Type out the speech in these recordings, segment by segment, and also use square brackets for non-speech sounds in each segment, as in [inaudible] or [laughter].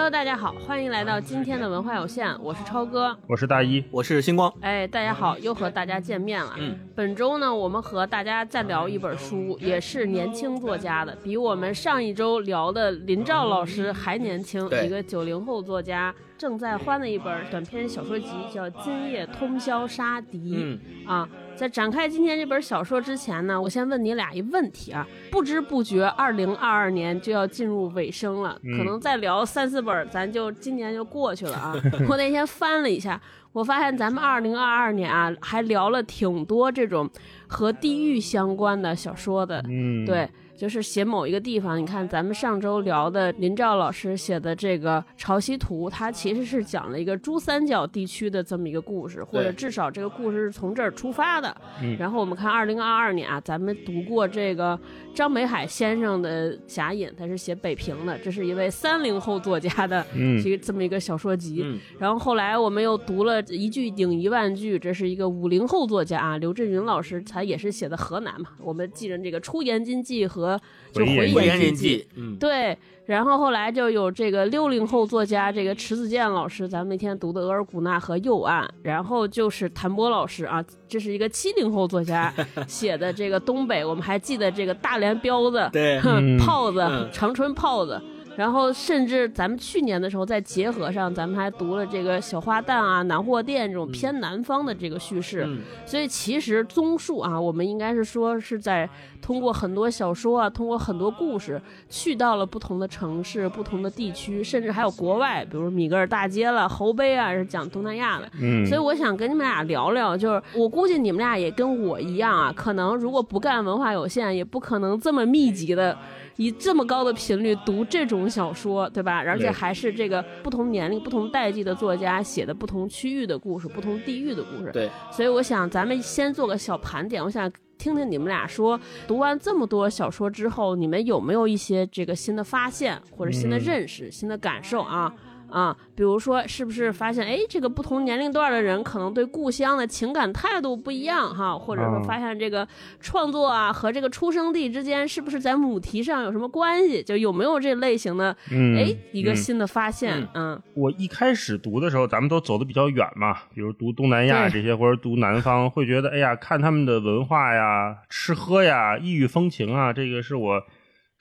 Hello，大家好，欢迎来到今天的文化有限，我是超哥，我是大一，我是星光。哎，大家好，又和大家见面了。嗯，本周呢，我们和大家再聊一本书，也是年轻作家的，比我们上一周聊的林兆老师还年轻，一个九零后作家。正在欢的一本短篇小说集，叫《今夜通宵杀敌》。嗯啊，在展开今天这本小说之前呢，我先问你俩一问题啊。不知不觉，二零二二年就要进入尾声了，可能再聊三四本，咱就今年就过去了啊。[laughs] 我那天翻了一下，我发现咱们二零二二年啊，还聊了挺多这种和地狱相关的小说的。嗯，对。就是写某一个地方，你看咱们上周聊的林兆老师写的这个《潮汐图》，它其实是讲了一个珠三角地区的这么一个故事，或者至少这个故事是从这儿出发的。然后我们看二零二二年啊，咱们读过这个张北海先生的《侠隐》，他是写北平的，这是一位三零后作家的这这么一个小说集。然后后来我们又读了一句顶一万句，这是一个五零后作家啊，刘震云老师，他也是写的河南嘛。我们记着这个《出延津记》和就回延记，嗯，对，然后后来就有这个六零后作家这个迟子建老师，咱们那天读的《额尔古纳河右岸》，然后就是谭波老师啊，这是一个七零后作家 [laughs] 写的这个东北，我们还记得这个大连彪子，对，炮子，长春炮子。然后甚至咱们去年的时候在结合上，咱们还读了这个小花旦啊、南货店这种偏南方的这个叙事，所以其实综述啊，我们应该是说是在通过很多小说啊，通过很多故事，去到了不同的城市、不同的地区，甚至还有国外，比如米格尔大街了、侯杯啊，是讲东南亚的。嗯，所以我想跟你们俩聊聊，就是我估计你们俩也跟我一样啊，可能如果不干文化有限，也不可能这么密集的。以这么高的频率读这种小说，对吧？而且还是这个不同年龄、不同代际的作家写的不同区域的故事、不同地域的故事。对，所以我想咱们先做个小盘点，我想听听你们俩说，读完这么多小说之后，你们有没有一些这个新的发现或者新的认识、新的感受啊？啊，比如说，是不是发现，哎，这个不同年龄段的人可能对故乡的情感态度不一样哈？或者说，发现这个创作啊和这个出生地之间是不是在母题上有什么关系？就有没有这类型的，哎，一个新的发现？嗯，我一开始读的时候，咱们都走的比较远嘛，比如读东南亚这些，或者读南方，会觉得，哎呀，看他们的文化呀、吃喝呀、异域风情啊，这个是我。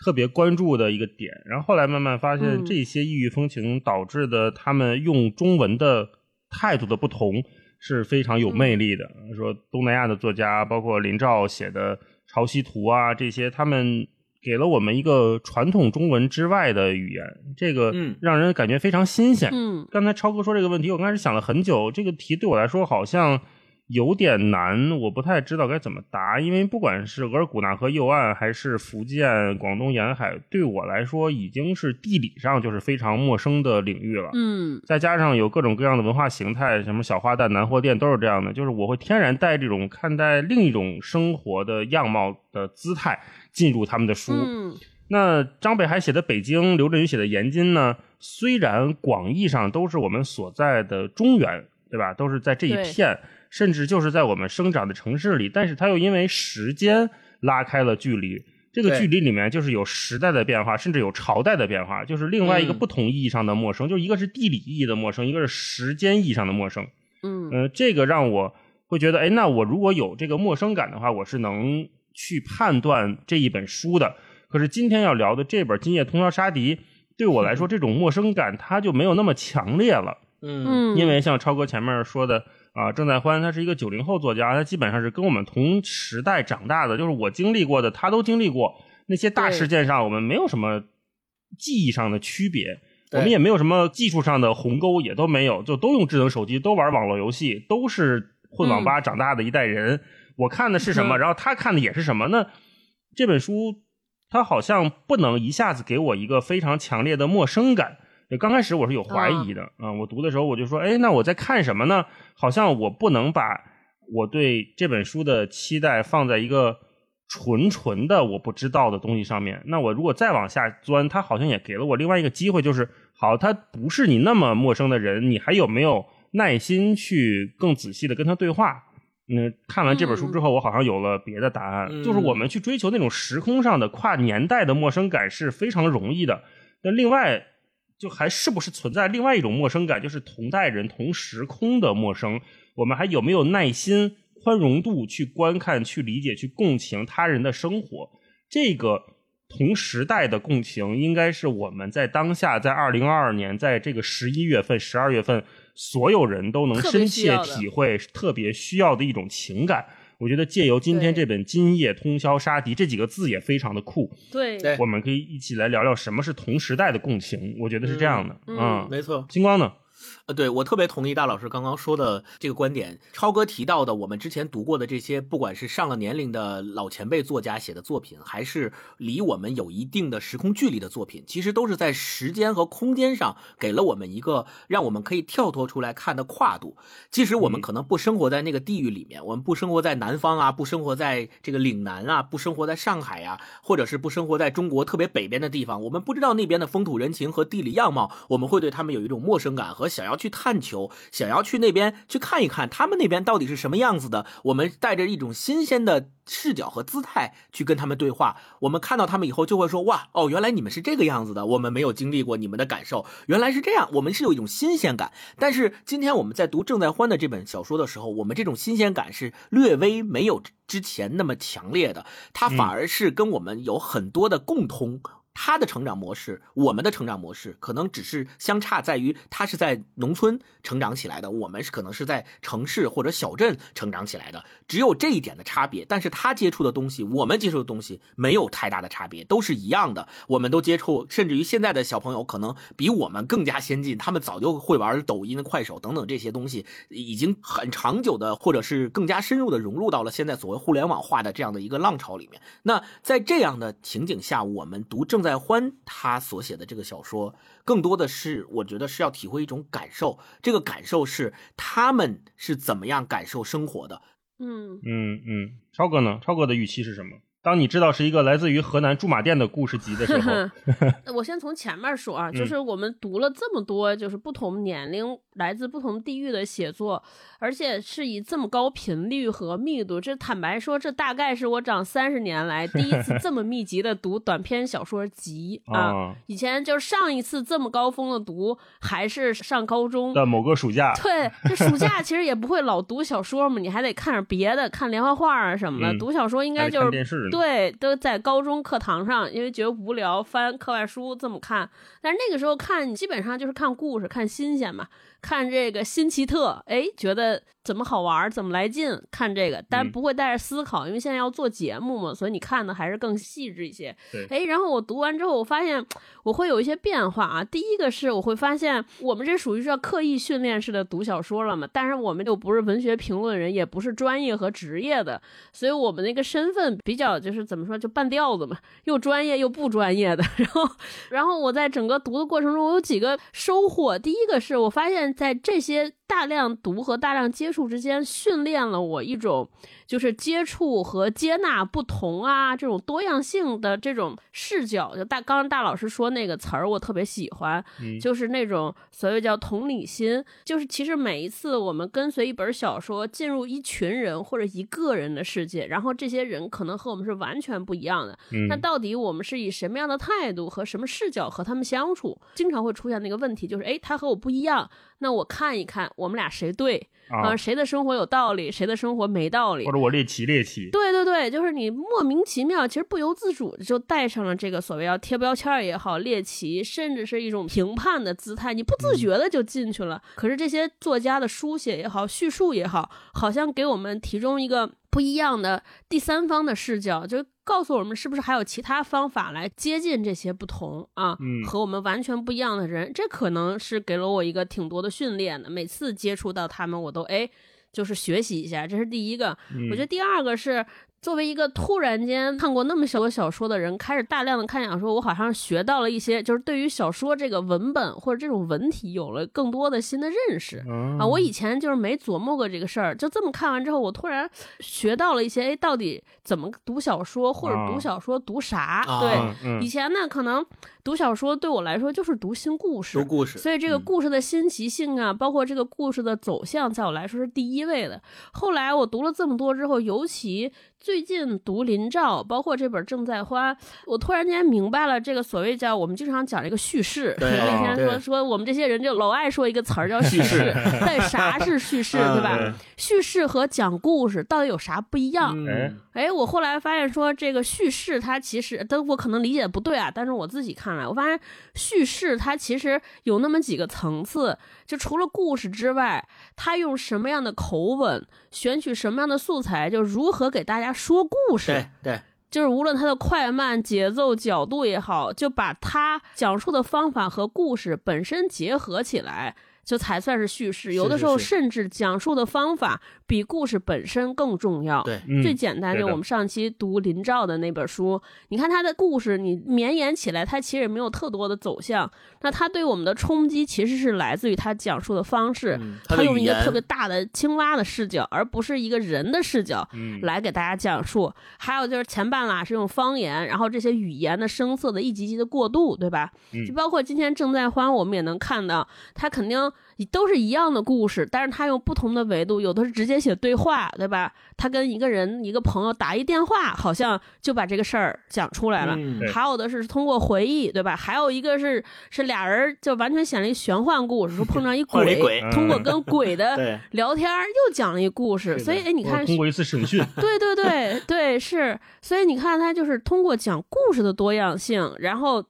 特别关注的一个点，然后后来慢慢发现，这些异域风情导致的他们用中文的态度的不同是非常有魅力的。说东南亚的作家，包括林兆写的《潮汐图》啊，这些他们给了我们一个传统中文之外的语言，这个让人感觉非常新鲜。嗯，刚才超哥说这个问题，我刚开始想了很久，这个题对我来说好像。有点难，我不太知道该怎么答，因为不管是额尔古纳河右岸，还是福建、广东沿海，对我来说已经是地理上就是非常陌生的领域了。嗯，再加上有各种各样的文化形态，什么小花旦、南货店都是这样的，就是我会天然带这种看待另一种生活的样貌的姿态进入他们的书。嗯，那张北海写的北京，刘震云写的延津呢？虽然广义上都是我们所在的中原，对吧？都是在这一片。甚至就是在我们生长的城市里，但是它又因为时间拉开了距离。这个距离里面就是有时代的变化，甚至有朝代的变化，就是另外一个不同意义上的陌生。就一个是地理意义的陌生，一个是时间意义上的陌生。嗯，呃，这个让我会觉得，哎，那我如果有这个陌生感的话，我是能去判断这一本书的。可是今天要聊的这本《今夜通宵杀敌》，对我来说，这种陌生感它就没有那么强烈了。嗯，因为像超哥前面说的。啊，郑在欢他是一个九零后作家，他基本上是跟我们同时代长大的，就是我经历过的，他都经历过。那些大事件上，我们没有什么记忆上的区别，我们也没有什么技术上的鸿沟，也都没有，就都用智能手机，都玩网络游戏，都是混网吧长大的一代人。我看的是什么，然后他看的也是什么？那这本书，他好像不能一下子给我一个非常强烈的陌生感。刚开始我是有怀疑的啊，我读的时候我就说，哎，那我在看什么呢？好像我不能把我对这本书的期待放在一个纯纯的我不知道的东西上面。那我如果再往下钻，它好像也给了我另外一个机会，就是好，他不是你那么陌生的人，你还有没有耐心去更仔细的跟他对话？嗯，看完这本书之后，我好像有了别的答案，就是我们去追求那种时空上的跨年代的陌生感是非常容易的。那另外。就还是不是存在另外一种陌生感，就是同代人、同时空的陌生？我们还有没有耐心、宽容度去观看、去理解、去共情他人的生活？这个同时代的共情，应该是我们在当下，在二零二二年，在这个十一月份、十二月份，所有人都能深切体会、特别需要的一种情感。我觉得借由今天这本《今夜通宵杀敌》这几个字也非常的酷。对，我们可以一起来聊聊什么是同时代的共情。我觉得是这样的。嗯，没错。星光呢？呃，对我特别同意大老师刚刚说的这个观点。超哥提到的，我们之前读过的这些，不管是上了年龄的老前辈作家写的作品，还是离我们有一定的时空距离的作品，其实都是在时间和空间上给了我们一个让我们可以跳脱出来看的跨度。即使我们可能不生活在那个地域里面，我们不生活在南方啊，不生活在这个岭南啊，不生活在上海啊，或者是不生活在中国特别北边的地方，我们不知道那边的风土人情和地理样貌，我们会对他们有一种陌生感和想要去探求，想要去那边去看一看，他们那边到底是什么样子的。我们带着一种新鲜的视角和姿态去跟他们对话。我们看到他们以后，就会说：“哇，哦，原来你们是这个样子的，我们没有经历过你们的感受，原来是这样。”我们是有一种新鲜感。但是今天我们在读郑在欢的这本小说的时候，我们这种新鲜感是略微没有之前那么强烈的，它反而是跟我们有很多的共通。他的成长模式，我们的成长模式可能只是相差在于他是在农村成长起来的，我们是可能是在城市或者小镇成长起来的，只有这一点的差别。但是他接触的东西，我们接触的东西没有太大的差别，都是一样的。我们都接触，甚至于现在的小朋友可能比我们更加先进，他们早就会玩抖音、快手等等这些东西，已经很长久的，或者是更加深入的融入到了现在所谓互联网化的这样的一个浪潮里面。那在这样的情景下，我们读正在。在欢他所写的这个小说，更多的是我觉得是要体会一种感受，这个感受是他们是怎么样感受生活的。嗯嗯嗯，超哥呢？超哥的预期是什么？当你知道是一个来自于河南驻马店的故事集的时候，[laughs] 我先从前面说啊，[laughs] 就是我们读了这么多，就是不同年龄、来自不同地域的写作，而且是以这么高频率和密度。这坦白说，这大概是我长三十年来第一次 [laughs] 这么密集的读短篇小说集啊！以前就是上一次这么高峰的读，还是上高中的某个暑假。对，这暑假其实也不会老读小说嘛，你还得看点别的，看连环画啊什么的。读小说应该就是。对，都在高中课堂上，因为觉得无聊，翻课外书这么看。但是那个时候看，基本上就是看故事，看新鲜嘛。看这个新奇特，哎，觉得怎么好玩，怎么来劲？看这个，但不会带着思考，因为现在要做节目嘛，所以你看的还是更细致一些。哎，然后我读完之后，我发现我会有一些变化啊。第一个是我会发现，我们这属于是要刻意训练式的读小说了嘛，但是我们又不是文学评论人，也不是专业和职业的，所以我们那个身份比较就是怎么说，就半吊子嘛，[laughs] 又专业又不专业的。[laughs] 然后，然后我在整个读的过程中，我有几个收获。第一个是我发现。在这些大量读和大量接触之间，训练了我一种。就是接触和接纳不同啊，这种多样性的这种视角，就大刚刚大老师说那个词儿，我特别喜欢，就是那种所谓叫同理心。就是其实每一次我们跟随一本小说进入一群人或者一个人的世界，然后这些人可能和我们是完全不一样的。那到底我们是以什么样的态度和什么视角和他们相处？经常会出现那个问题，就是哎，他和我不一样，那我看一看我们俩谁对。啊，谁的生活有道理，谁的生活没道理，或者我猎奇猎奇。对对对，就是你莫名其妙，其实不由自主就带上了这个所谓要贴标签也好，猎奇，甚至是一种评判的姿态，你不自觉的就进去了。可是这些作家的书写也好，叙述也好，好像给我们提供一个不一样的第三方的视角，就。告诉我们是不是还有其他方法来接近这些不同啊，和我们完全不一样的人？这可能是给了我一个挺多的训练的。每次接触到他们，我都哎，就是学习一下，这是第一个。我觉得第二个是。作为一个突然间看过那么多小说的人，开始大量的看小说，我好像学到了一些，就是对于小说这个文本或者这种文体有了更多的新的认识啊。我以前就是没琢磨过这个事儿，就这么看完之后，我突然学到了一些，哎，到底怎么读小说，或者读小说读啥？对，以前呢，可能读小说对我来说就是读新故事，读故事，所以这个故事的新奇性啊，包括这个故事的走向，在我来说是第一位的。后来我读了这么多之后，尤其最近读林兆，包括这本《正在花》，我突然间明白了这个所谓叫我们经常讲这个叙事。对，那天说说我们这些人就老爱说一个词儿叫叙事，但啥是叙事，对吧？叙事和讲故事到底有啥不一样？哎，我后来发现说这个叙事它其实，但我可能理解不对啊。但是我自己看来，我发现叙事它其实有那么几个层次，就除了故事之外，他用什么样的口吻，选取什么样的素材，就如何给大家。说故事，对对，就是无论他的快慢、节奏、角度也好，就把他讲述的方法和故事本身结合起来。就才算是叙事，有的时候甚至讲述的方法比故事本身更重要。对，最简单就我们上期读林兆的那本书，你看他的故事，你绵延起来，他其实也没有特多的走向。那他对我们的冲击其实是来自于他讲述的方式，他用一个特别大的青蛙的视角，而不是一个人的视角来给大家讲述。还有就是前半拉是用方言，然后这些语言的声色的一级级的过渡，对吧？就包括今天正在欢，我们也能看到他肯定。都是一样的故事，但是他用不同的维度，有的是直接写对话，对吧？他跟一个人、一个朋友打一电话，好像就把这个事儿讲出来了。还有的是通过回忆，对吧？还有一个是是俩人就完全写了一玄幻故事，说碰上一 [laughs] 鬼，通过跟鬼的 [laughs] 聊天又讲了一故事。所以，哎，你看，通过一次审讯，对对对对，是。所以你看，他就是通过讲故事的多样性，然后。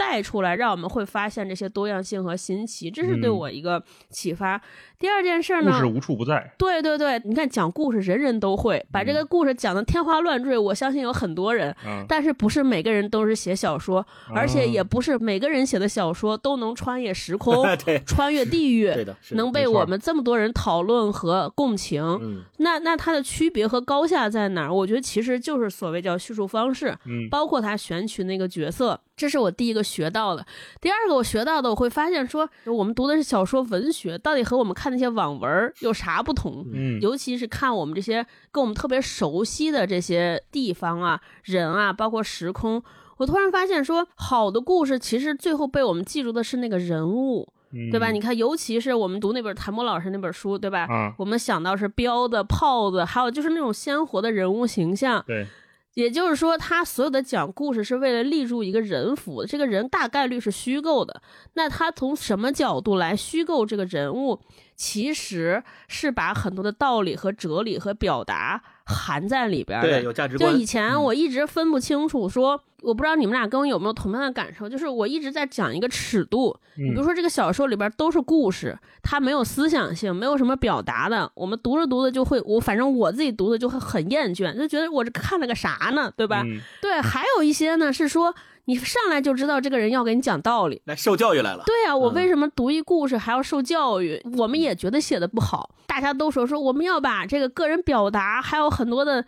带出来，让我们会发现这些多样性和新奇，这是对我一个启发。第二件事呢，故事无处不在。对对对，你看讲故事，人人都会把这个故事讲的天花乱坠。我相信有很多人，但是不是每个人都是写小说，而且也不是每个人写的小说都能穿越时空、[laughs] 穿越地域，能被我们这么多人讨论和共情。那那它的区别和高下在哪儿？我觉得其实就是所谓叫叙述方式，包括他选取那个角色。这是我第一个学到的，第二个我学到的，我会发现说，我们读的是小说文学，到底和我们看那些网文有啥不同？嗯，尤其是看我们这些跟我们特别熟悉的这些地方啊、人啊，包括时空，我突然发现说，好的故事其实最后被我们记住的是那个人物，对吧？你看，尤其是我们读那本谭博老师那本书，对吧？我们想到是彪子、炮子，还有就是那种鲜活的人物形象，对。也就是说，他所有的讲故事是为了立住一个人物，这个人大概率是虚构的。那他从什么角度来虚构这个人物？其实是把很多的道理和哲理和表达含在里边的。对，有价值观。就以前我一直分不清楚，说我不知道你们俩跟我有没有同样的感受，就是我一直在讲一个尺度。你比如说这个小说里边都是故事，它没有思想性，没有什么表达的，我们读着读着就会，我反正我自己读的就会很厌倦，就觉得我这看了个啥呢，对吧？对，还有一些呢是说。你上来就知道这个人要给你讲道理，来受教育来了。对啊，我为什么读一故事还要受教育？我们也觉得写的不好，大家都说说我们要把这个个人表达还有很多的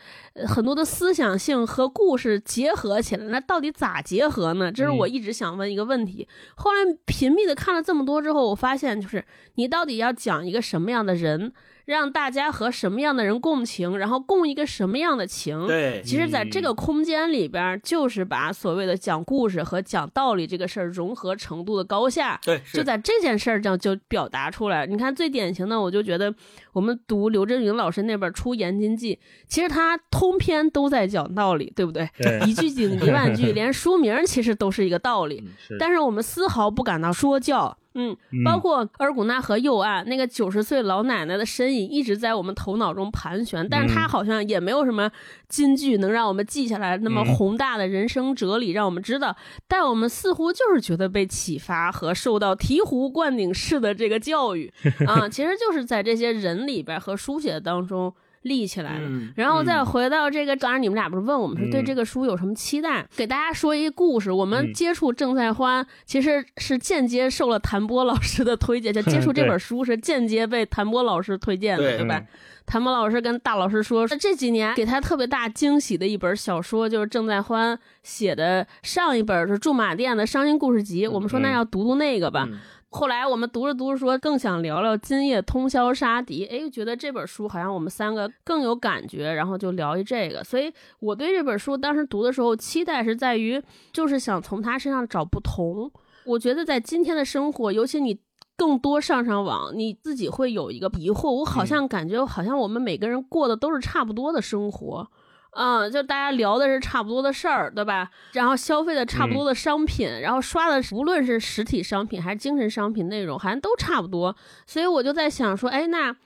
很多的思想性和故事结合起来，那到底咋结合呢？这是我一直想问一个问题。后来频密的看了这么多之后，我发现就是你到底要讲一个什么样的人？让大家和什么样的人共情，然后共一个什么样的情？对，其实，在这个空间里边，就是把所谓的讲故事和讲道理这个事儿融合程度的高下，对，就在这件事儿上就表达出来。你看，最典型的，我就觉得我们读刘震云老师那本《出言经记》，其实他通篇都在讲道理，对不对？一句顶一万句，[laughs] 连书名其实都是一个道理，但是我们丝毫不感到说教。嗯，包括尔古纳河右岸那个九十岁老奶奶的身影一直在我们头脑中盘旋，但是她好像也没有什么金句能让我们记下来那么宏大的人生哲理，让我们知道。但我们似乎就是觉得被启发和受到醍醐灌顶式的这个教育 [laughs] 啊，其实就是在这些人里边和书写当中。立起来了，然后再回到这个，当然你们俩不是问我们是对这个书有什么期待？给大家说一个故事。我们接触郑在欢，其实是间接受了谭波老师的推荐，就接触这本书是间接被谭波老师推荐的，对吧？谭波老师跟大老师说，这几年给他特别大惊喜的一本小说，就是郑在欢写的上一本是驻马店的伤心故事集。我们说那要读读那个吧。后来我们读着读着说，更想聊聊《今夜通宵杀敌》。哎，觉得这本书好像我们三个更有感觉，然后就聊一这个。所以我对这本书当时读的时候，期待是在于，就是想从他身上找不同。我觉得在今天的生活，尤其你更多上上网，你自己会有一个疑惑。我好像感觉，好像我们每个人过的都是差不多的生活。嗯，就大家聊的是差不多的事儿，对吧？然后消费的差不多的商品，然后刷的无论是实体商品还是精神商品内容，好像都差不多。所以我就在想说，哎，那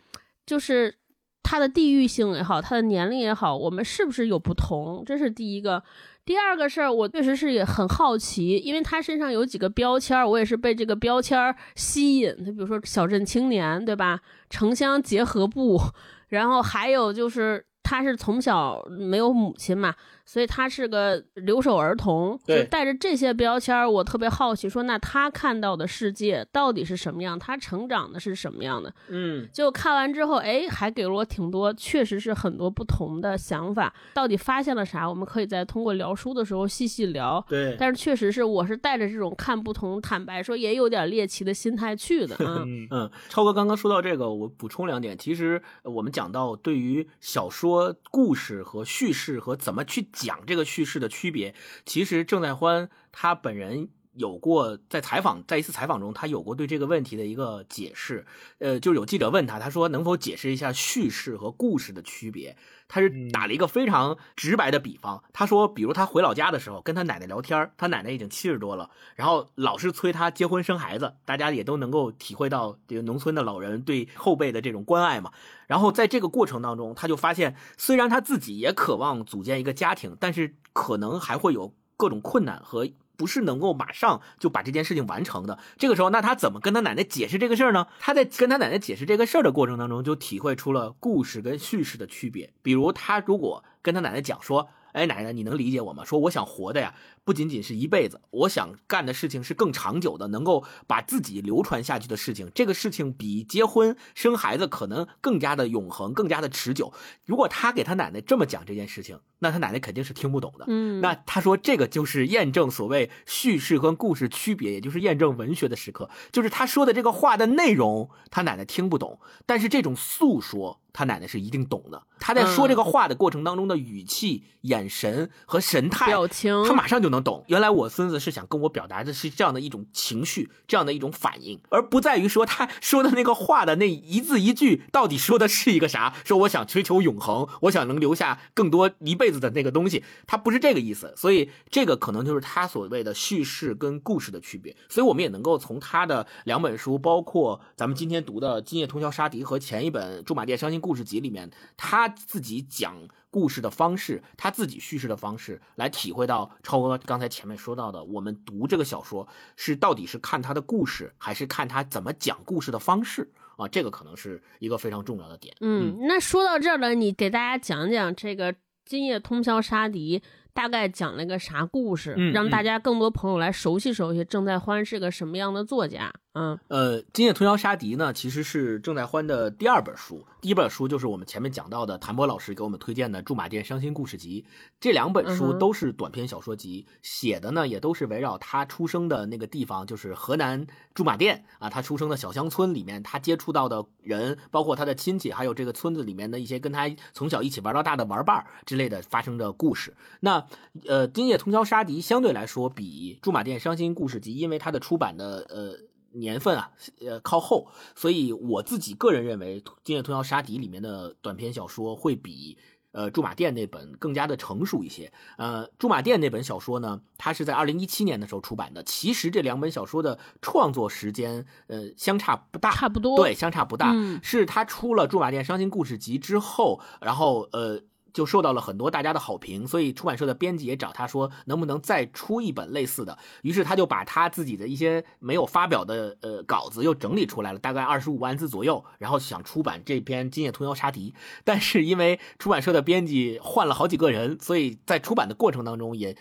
就是它的地域性也好，它的年龄也好，我们是不是有不同？这是第一个。第二个事儿，我确实是也很好奇，因为他身上有几个标签儿，我也是被这个标签儿吸引。他比如说小镇青年，对吧？城乡结合部，[laughs] 然后还有就是。他是从小没有母亲嘛。所以他是个留守儿童，就带着这些标签儿，我特别好奇，说那他看到的世界到底是什么样？他成长的是什么样的？嗯，就看完之后，哎，还给了我挺多，确实是很多不同的想法。到底发现了啥？我们可以再通过聊书的时候细细聊。对，但是确实是，我是带着这种看不同、坦白说也有点猎奇的心态去的。[laughs] 嗯嗯，超哥刚刚说到这个，我补充两点。其实我们讲到对于小说故事和叙事和怎么去。讲这个叙事的区别，其实郑在欢他本人有过在采访，在一次采访中，他有过对这个问题的一个解释。呃，就有记者问他，他说能否解释一下叙事和故事的区别？他是打了一个非常直白的比方，他说，比如他回老家的时候，跟他奶奶聊天，他奶奶已经七十多了，然后老是催他结婚生孩子，大家也都能够体会到这个农村的老人对后辈的这种关爱嘛。然后在这个过程当中，他就发现，虽然他自己也渴望组建一个家庭，但是可能还会有各种困难和。不是能够马上就把这件事情完成的。这个时候，那他怎么跟他奶奶解释这个事儿呢？他在跟他奶奶解释这个事儿的过程当中，就体会出了故事跟叙事的区别。比如，他如果跟他奶奶讲说。哎，奶奶，你能理解我吗？说我想活的呀，不仅仅是一辈子，我想干的事情是更长久的，能够把自己流传下去的事情。这个事情比结婚生孩子可能更加的永恒，更加的持久。如果他给他奶奶这么讲这件事情，那他奶奶肯定是听不懂的。嗯，那他说这个就是验证所谓叙事跟故事区别，也就是验证文学的时刻，就是他说的这个话的内容，他奶奶听不懂，但是这种诉说。他奶奶是一定懂的。他在说这个话的过程当中的语气、眼神和神态、表情，他马上就能懂。原来我孙子是想跟我表达的是这样的一种情绪，这样的一种反应，而不在于说他 [laughs] 说的那个话的那一字一句到底说的是一个啥。说我想追求永恒，我想能留下更多一辈子的那个东西，他不是这个意思。所以这个可能就是他所谓的叙事跟故事的区别。所以我们也能够从他的两本书，包括咱们今天读的《今夜通宵杀敌》和前一本《驻马店伤心》。故事集里面，他自己讲故事的方式，他自己叙事的方式，来体会到超哥刚才前面说到的，我们读这个小说是到底是看他的故事，还是看他怎么讲故事的方式啊？这个可能是一个非常重要的点。嗯，那说到这儿了，你给大家讲讲这个《今夜通宵杀敌》。大概讲了个啥故事，让大家更多朋友来熟悉熟悉郑在欢是个什么样的作家？嗯，呃，《今夜通宵杀敌》呢，其实是郑在欢的第二本书，第一本书就是我们前面讲到的谭波老师给我们推荐的《驻马店伤心故事集》，这两本书都是短篇小说集，写的呢也都是围绕他出生的那个地方，就是河南驻马店啊，他出生的小乡村里面，他接触到的人，包括他的亲戚，还有这个村子里面的一些跟他从小一起玩到大的玩伴之类的发生的故事。那呃，《今夜通宵杀敌》相对来说比《驻马店伤心故事集》，因为它的出版的呃年份啊，呃靠后，所以我自己个人认为，《今夜通宵杀敌》里面的短篇小说会比呃《驻马店》那本更加的成熟一些。呃，《驻马店》那本小说呢，它是在二零一七年的时候出版的。其实这两本小说的创作时间呃相差不大，差不多，对，相差不大。是他出了《驻马店伤心故事集》之后，然后呃。就受到了很多大家的好评，所以出版社的编辑也找他说，能不能再出一本类似的？于是他就把他自己的一些没有发表的呃稿子又整理出来了，大概二十五万字左右，然后想出版这篇《今夜通宵杀敌》，但是因为出版社的编辑换了好几个人，所以在出版的过程当中也。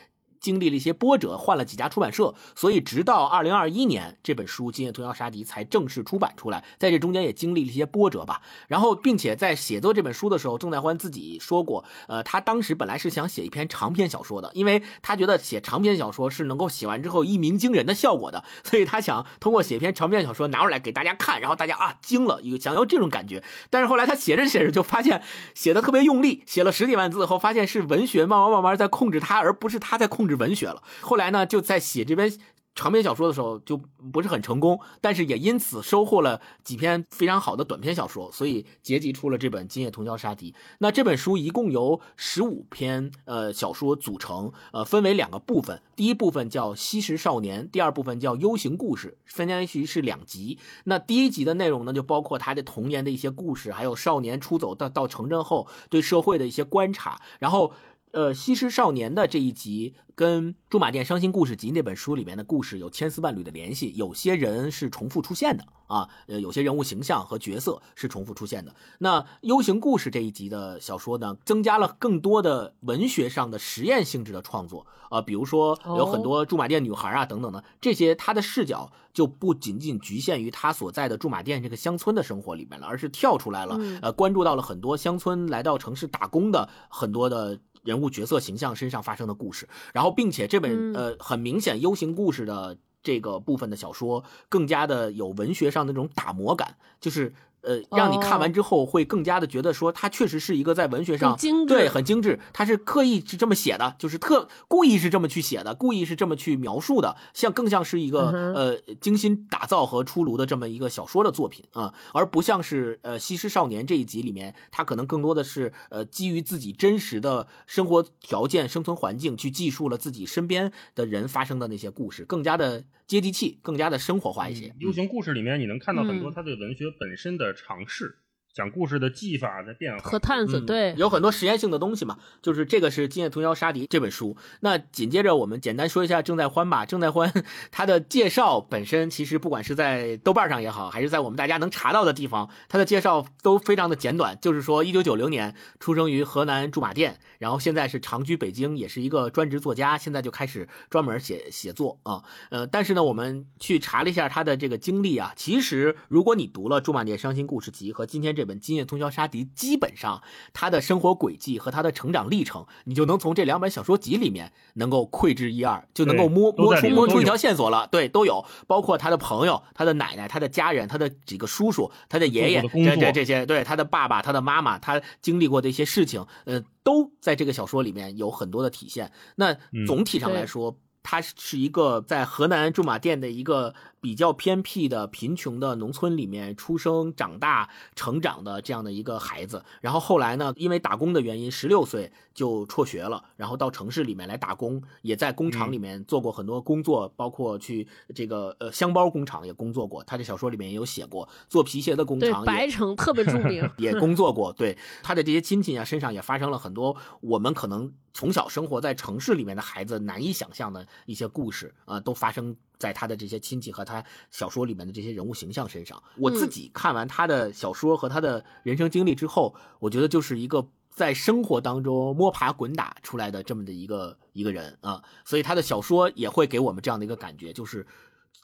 经历了一些波折，换了几家出版社，所以直到二零二一年，这本书《今夜通宵杀敌》才正式出版出来。在这中间也经历了一些波折吧。然后，并且在写作这本书的时候，郑在欢自己说过，呃，他当时本来是想写一篇长篇小说的，因为他觉得写长篇小说是能够写完之后一鸣惊人的效果的，所以他想通过写篇长篇小说拿出来给大家看，然后大家啊惊了，有想要这种感觉。但是后来他写着写着就发现写的特别用力，写了十几万字后，发现是文学慢慢慢慢在控制他，而不是他在控制。文学了，后来呢，就在写这篇长篇小说的时候就不是很成功，但是也因此收获了几篇非常好的短篇小说，所以结集出了这本《今夜通宵杀敌》。那这本书一共由十五篇呃小说组成，呃，分为两个部分。第一部分叫《西时少年》，第二部分叫《幽行故事》，分相于是两集。那第一集的内容呢，就包括他的童年的一些故事，还有少年出走到到城镇后对社会的一些观察，然后。呃，西施少年的这一集跟《驻马店伤心故事集》那本书里面的故事有千丝万缕的联系，有些人是重复出现的啊，呃，有些人物形象和角色是重复出现的。那幽行故事这一集的小说呢，增加了更多的文学上的实验性质的创作啊，比如说有很多驻马店女孩啊等等的这些，他的视角就不仅仅局限于他所在的驻马店这个乡村的生活里面了，而是跳出来了，呃，关注到了很多乡村来到城市打工的很多的。人物角色形象身上发生的故事，然后并且这本呃很明显 U 型故事的这个部分的小说，更加的有文学上的那种打磨感，就是。呃，让你看完之后会更加的觉得说，它确实是一个在文学上对很精致，它是刻意是这么写的，就是特故意是这么去写的，故意是这么去描述的，像更像是一个呃精心打造和出炉的这么一个小说的作品啊，而不像是呃《西施少年》这一集里面，它可能更多的是呃基于自己真实的生活条件、生存环境去记述了自己身边的人发生的那些故事，更加的。接地气，更加的生活化一些。U 型故事里面，你能看到很多他对文学本身的尝试。讲故事的技法的变化和探索，对，有很多实验性的东西嘛。就是这个是《今夜通宵杀敌》这本书。那紧接着我们简单说一下郑在欢吧。郑在欢他的介绍本身其实不管是在豆瓣上也好，还是在我们大家能查到的地方，他的介绍都非常的简短。就是说，一九九零年出生于河南驻马店，然后现在是长居北京，也是一个专职作家。现在就开始专门写写作啊。呃，但是呢，我们去查了一下他的这个经历啊，其实如果你读了《驻马店伤心故事集》和今天这本《今夜通宵杀敌》，基本上他的生活轨迹和他的成长历程，你就能从这两本小说集里面能够窥知一二，就能够摸摸出摸出一条线索了。对，都有，包括他的朋友、他的奶奶、他的家人、他的几个叔叔、他的爷爷，这这这些，对他的爸爸、他的妈妈，他经历过的一些事情，呃，都在这个小说里面有很多的体现。那总体上来说，他是一个在河南驻马店的一个。比较偏僻的贫穷的农村里面出生、长大、成长的这样的一个孩子，然后后来呢，因为打工的原因，十六岁就辍学了，然后到城市里面来打工，也在工厂里面做过很多工作，包括去这个呃箱包工厂也工作过。他这小说里面也有写过，做皮鞋的工厂，白城特别著名，[laughs] 也工作过。对他的这些亲戚啊，身上也发生了很多我们可能从小生活在城市里面的孩子难以想象的一些故事啊，都发生。在他的这些亲戚和他小说里面的这些人物形象身上，我自己看完他的小说和他的人生经历之后，我觉得就是一个在生活当中摸爬滚打出来的这么的一个一个人啊，所以他的小说也会给我们这样的一个感觉，就是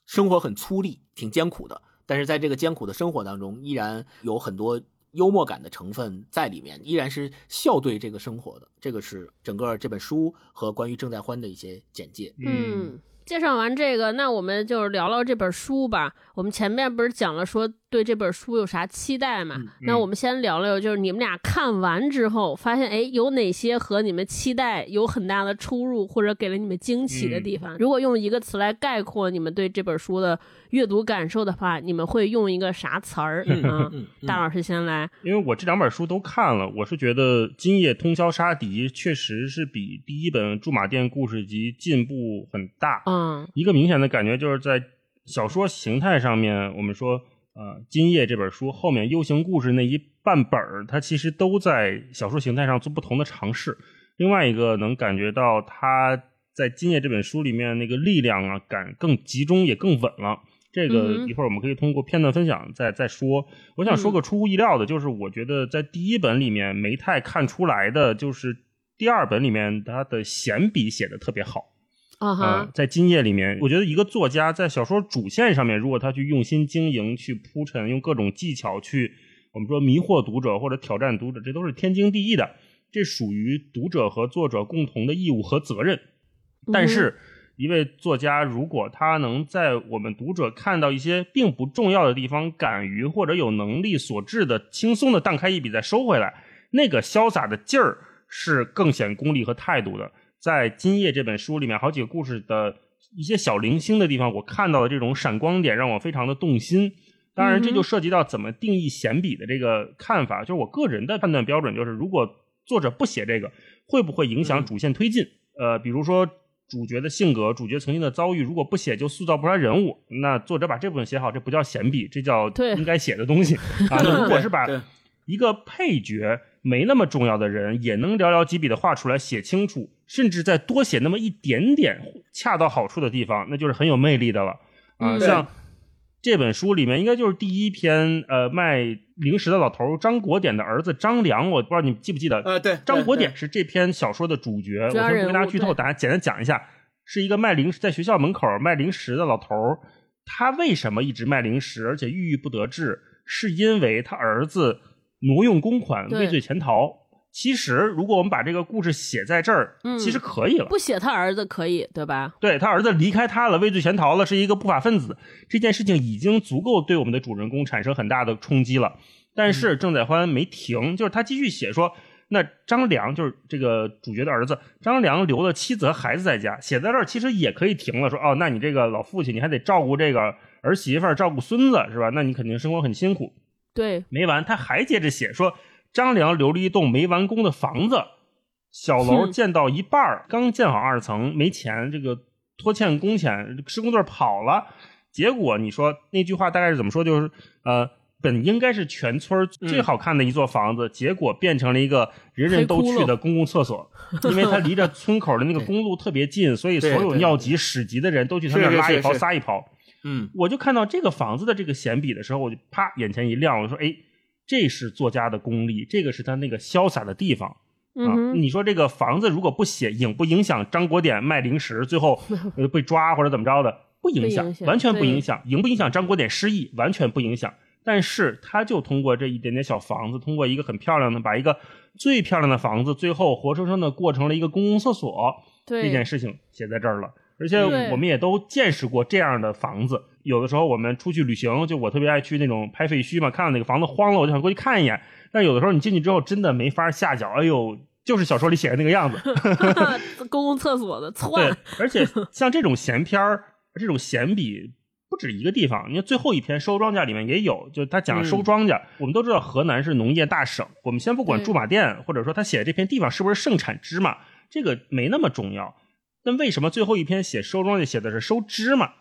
生活很粗粝，挺艰苦的，但是在这个艰苦的生活当中，依然有很多幽默感的成分在里面，依然是笑对这个生活的。这个是整个这本书和关于郑在欢的一些简介。嗯。介绍完这个，那我们就聊聊这本书吧。我们前面不是讲了说对这本书有啥期待嘛？那我们先聊聊，就是你们俩看完之后发现，哎，有哪些和你们期待有很大的出入，或者给了你们惊奇的地方？如果用一个词来概括你们对这本书的阅读感受的话，你们会用一个啥词儿啊？大老师先来，因为我这两本书都看了，我是觉得《今夜通宵杀敌》确实是比第一本《驻马店故事集》进步很大。嗯，一个明显的感觉就是在小说形态上面，我们说，呃，《今夜》这本书后面 U 型故事那一半本儿，它其实都在小说形态上做不同的尝试。另外一个能感觉到他在《今夜》这本书里面那个力量啊感更集中也更稳了。这个一会儿我们可以通过片段分享再再说。我想说个出乎意料的，就是我觉得在第一本里面没太看出来的，就是第二本里面他的闲笔写的特别好。啊哈，在今夜里面，我觉得一个作家在小说主线上面，如果他去用心经营、去铺陈，用各种技巧去，我们说迷惑读者或者挑战读者，这都是天经地义的，这属于读者和作者共同的义务和责任。但是，一位作家如果他能在我们读者看到一些并不重要的地方，敢于或者有能力所致的轻松的荡开一笔再收回来，那个潇洒的劲儿是更显功力和态度的。在《今夜》这本书里面，好几个故事的一些小零星的地方，我看到的这种闪光点让我非常的动心。当然，这就涉及到怎么定义闲笔的这个看法。就是我个人的判断标准，就是如果作者不写这个，会不会影响主线推进？呃，比如说主角的性格、主角曾经的遭遇，如果不写就塑造不出来人物。那作者把这部分写好，这不叫闲笔，这叫应该写的东西啊。[laughs] 如果是把一个配角没那么重要的人，也能寥寥几笔的画出来，写清楚，甚至再多写那么一点点恰到好处的地方，那就是很有魅力的了啊。像。这本书里面应该就是第一篇，呃，卖零食的老头张国典的儿子张良，我不知道你记不记得？呃，对，张国典是这篇小说的主角。我先不跟大家剧透，大家简单讲一下，是一个卖零食在学校门口卖零食的老头他为什么一直卖零食，而且郁郁不得志？是因为他儿子挪用公款，畏罪潜逃。其实，如果我们把这个故事写在这儿，其实可以了。不写他儿子可以，对吧？对他儿子离开他了，畏罪潜逃了，是一个不法分子。这件事情已经足够对我们的主人公产生很大的冲击了。但是郑载欢没停，就是他继续写说，那张良就是这个主角的儿子，张良留了妻子和孩子在家。写在这儿其实也可以停了，说哦，那你这个老父亲，你还得照顾这个儿媳妇，照顾孙子，是吧？那你肯定生活很辛苦。对，没完，他还接着写说。张良留了一栋没完工的房子，小楼建到一半刚建好二层，没钱，这个拖欠工钱，施工队跑了。结果你说那句话大概是怎么说？就是呃，本应该是全村最好看的一座房子，结果变成了一个人人都去的公共厕所，[laughs] 因为它离着村口的那个公路特别近，所以所有尿急屎急的人都去他那拉一泡撒一泡。嗯，我就看到这个房子的这个闲笔的时候，我就啪眼前一亮，我说哎。这是作家的功力，这个是他那个潇洒的地方啊！你说这个房子如果不写，影不影响张国典卖零食最后被抓或者怎么着的？不影响，完全不影响。影不影响张国典失忆？完全不影响。但是他就通过这一点点小房子，通过一个很漂亮的，把一个最漂亮的房子，最后活生生的过成了一个公共厕所，这件事情写在这儿了。而且我们也都见识过这样的房子。有的时候我们出去旅行，就我特别爱去那种拍废墟嘛，看到哪个房子荒了，我就想过去看一眼。但有的时候你进去之后，真的没法下脚。哎呦，就是小说里写的那个样子，[laughs] 公共厕所的窜。对，而且像这种闲篇儿，这种闲笔不止一个地方。你看最后一篇收庄稼里面也有，就他讲收庄稼。我们都知道河南是农业大省，我们先不管驻马店，或者说他写的这片地方是不是盛产芝麻，这个没那么重要。那为什么最后一篇写收庄稼写的是收芝麻，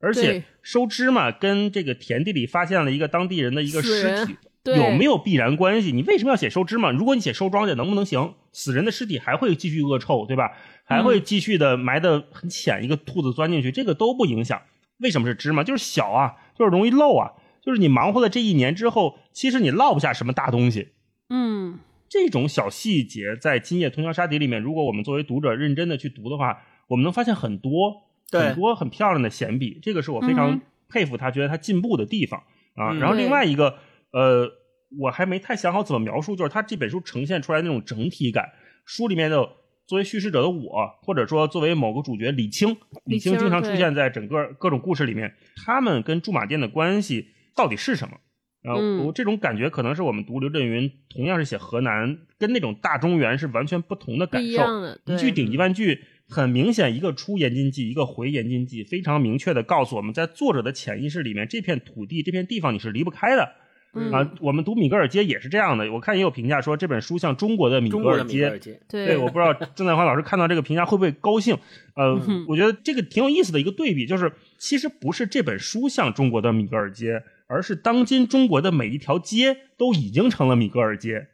而且收芝麻跟这个田地里发现了一个当地人的一个尸体，有没有必然关系？你为什么要写收芝麻？如果你写收庄稼，能不能行？死人的尸体还会继续恶臭，对吧？还会继续的埋的很浅，一个兔子钻进去，这个都不影响。为什么是芝麻？就是小啊，就是容易漏啊，就是你忙活了这一年之后，其实你落不下什么大东西。嗯。这种小细节在《今夜通宵杀敌》里面，如果我们作为读者认真的去读的话，我们能发现很多很多很漂亮的闲笔。这个是我非常佩服他，觉得他进步的地方啊。然后另外一个，呃，我还没太想好怎么描述，就是他这本书呈现出来那种整体感。书里面的作为叙事者的我，或者说作为某个主角李青，李青经常出现在整个各种故事里面，他们跟驻马店的关系到底是什么？然后我这种感觉可能是我们读刘震云同样是写河南，跟那种大中原是完全不同的感受。一句顶一万句，很明显一个出延津记，一个回延津记，非常明确的告诉我们在作者的潜意识里面，这片土地、这片地方你是离不开的。啊，我们读米格尔街也是这样的。我看也有评价说这本书像中国的米格尔街。对，我不知道郑在华老师看到这个评价会不会高兴？呃，我觉得这个挺有意思的一个对比，就是其实不是这本书像中国的米格尔街。而是当今中国的每一条街都已经成了米格尔街。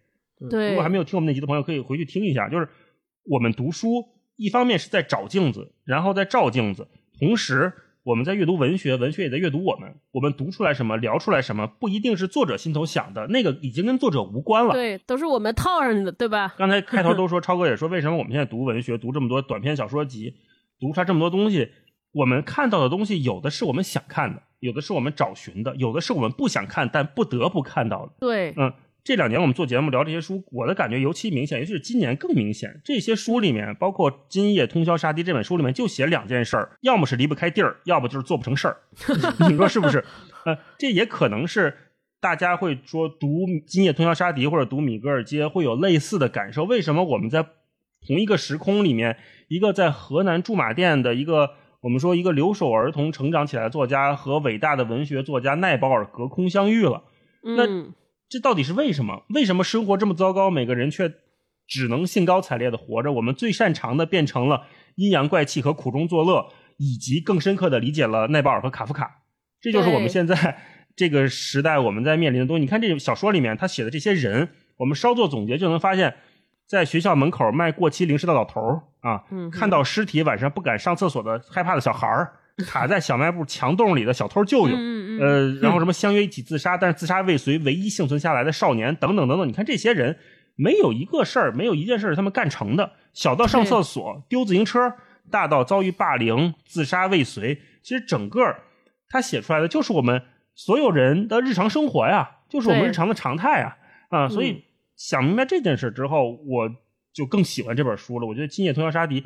对，如果还没有听我们那集的朋友，可以回去听一下。就是我们读书，一方面是在找镜子，然后在照镜子，同时我们在阅读文学，文学也在阅读我们。我们读出来什么，聊出来什么，不一定是作者心头想的，那个已经跟作者无关了。对，都是我们套上去的，对吧？[laughs] 刚才开头都说，超哥也说，为什么我们现在读文学，读这么多短篇小说集，读出来这么多东西？我们看到的东西，有的是我们想看的，有的是我们找寻的，有的是我们不想看但不得不看到的。对，嗯，这两年我们做节目聊这些书，我的感觉尤其明显，尤其是今年更明显。这些书里面，包括《今夜通宵杀敌》这本书里面，就写两件事儿：要么是离不开地儿，要么就是做不成事儿。[laughs] 你说是不是？呃，这也可能是大家会说读《今夜通宵杀敌》或者读《米格尔街》会有类似的感受。为什么我们在同一个时空里面，一个在河南驻马店的一个。我们说一个留守儿童成长起来的作家和伟大的文学作家奈保尔隔空相遇了。那这到底是为什么？为什么生活这么糟糕，每个人却只能兴高采烈的活着？我们最擅长的变成了阴阳怪气和苦中作乐，以及更深刻的理解了奈保尔和卡夫卡。这就是我们现在这个时代我们在面临的东西。你看这小说里面他写的这些人，我们稍作总结就能发现。在学校门口卖过期零食的老头儿啊，看到尸体晚上不敢上厕所的害怕的小孩儿，[laughs] 卡在小卖部墙洞里的小偷舅舅，呃，然后什么相约一起自杀但是自杀未遂唯一幸存下来的少年等等等等，你看这些人没有一个事儿，没有一件事儿他们干成的，小到上厕所丢自行车，大到遭遇霸凌自杀未遂，其实整个他写出来的就是我们所有人的日常生活呀，就是我们日常的常态啊啊，所以。想明白这件事之后，我就更喜欢这本书了。我觉得《今夜通宵杀敌》，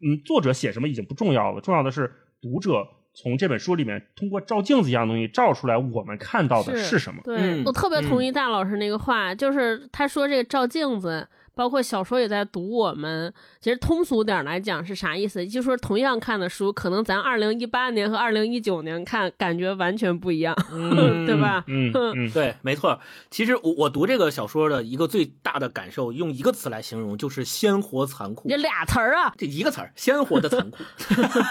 嗯，作者写什么已经不重要了，重要的是读者从这本书里面通过照镜子一样东西照出来，我们看到的是什么。对我特别同意大老师那个话，就是他说这个照镜子。包括小说也在读我们，其实通俗点来讲是啥意思？就说同样看的书，可能咱二零一八年和二零一九年看感觉完全不一样，[laughs] 对吧？嗯嗯，[laughs] 对，没错。其实我我读这个小说的一个最大的感受，用一个词来形容，就是鲜活残酷。这俩词儿啊，这一个词儿，鲜活的残酷。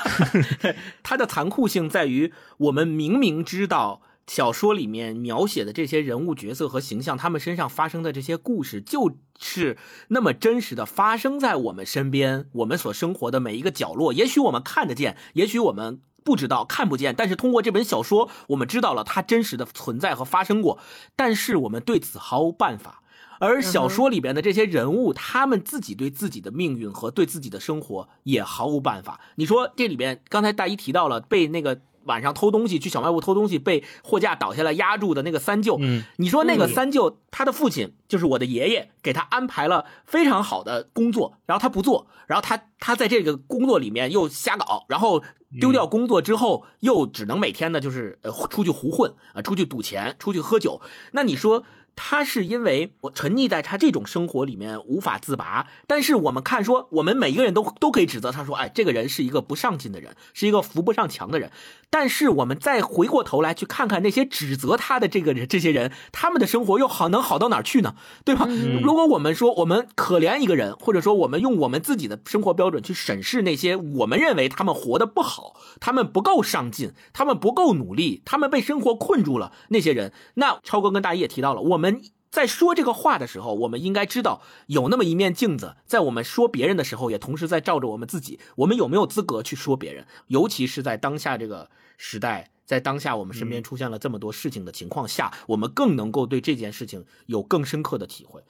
[laughs] 它的残酷性在于，我们明明知道。小说里面描写的这些人物角色和形象，他们身上发生的这些故事，就是那么真实的发生在我们身边，我们所生活的每一个角落。也许我们看得见，也许我们不知道看不见，但是通过这本小说，我们知道了它真实的存在和发生过。但是我们对此毫无办法。而小说里边的这些人物，他们自己对自己的命运和对自己的生活也毫无办法。你说这里边，刚才大一提到了被那个。晚上偷东西去小卖部偷东西被货架倒下来压住的那个三舅，嗯。你说那个三舅他的父亲就是我的爷爷，给他安排了非常好的工作，然后他不做，然后他他在这个工作里面又瞎搞，然后丢掉工作之后又只能每天呢就是呃出去胡混啊，出去赌钱，出去喝酒，那你说？他是因为我沉溺在他这种生活里面无法自拔，但是我们看说，我们每一个人都都可以指责他说，哎，这个人是一个不上进的人，是一个扶不上墙的人。但是我们再回过头来去看看那些指责他的这个人，这些人他们的生活又好能好到哪儿去呢？对吧？如果我们说我们可怜一个人，或者说我们用我们自己的生活标准去审视那些我们认为他们活得不好，他们不够上进，他们不够努力，他们被生活困住了那些人，那超哥跟大一也提到了我们。我们在说这个话的时候，我们应该知道有那么一面镜子，在我们说别人的时候，也同时在照着我们自己。我们有没有资格去说别人？尤其是在当下这个时代，在当下我们身边出现了这么多事情的情况下，我们更能够对这件事情有更深刻的体会。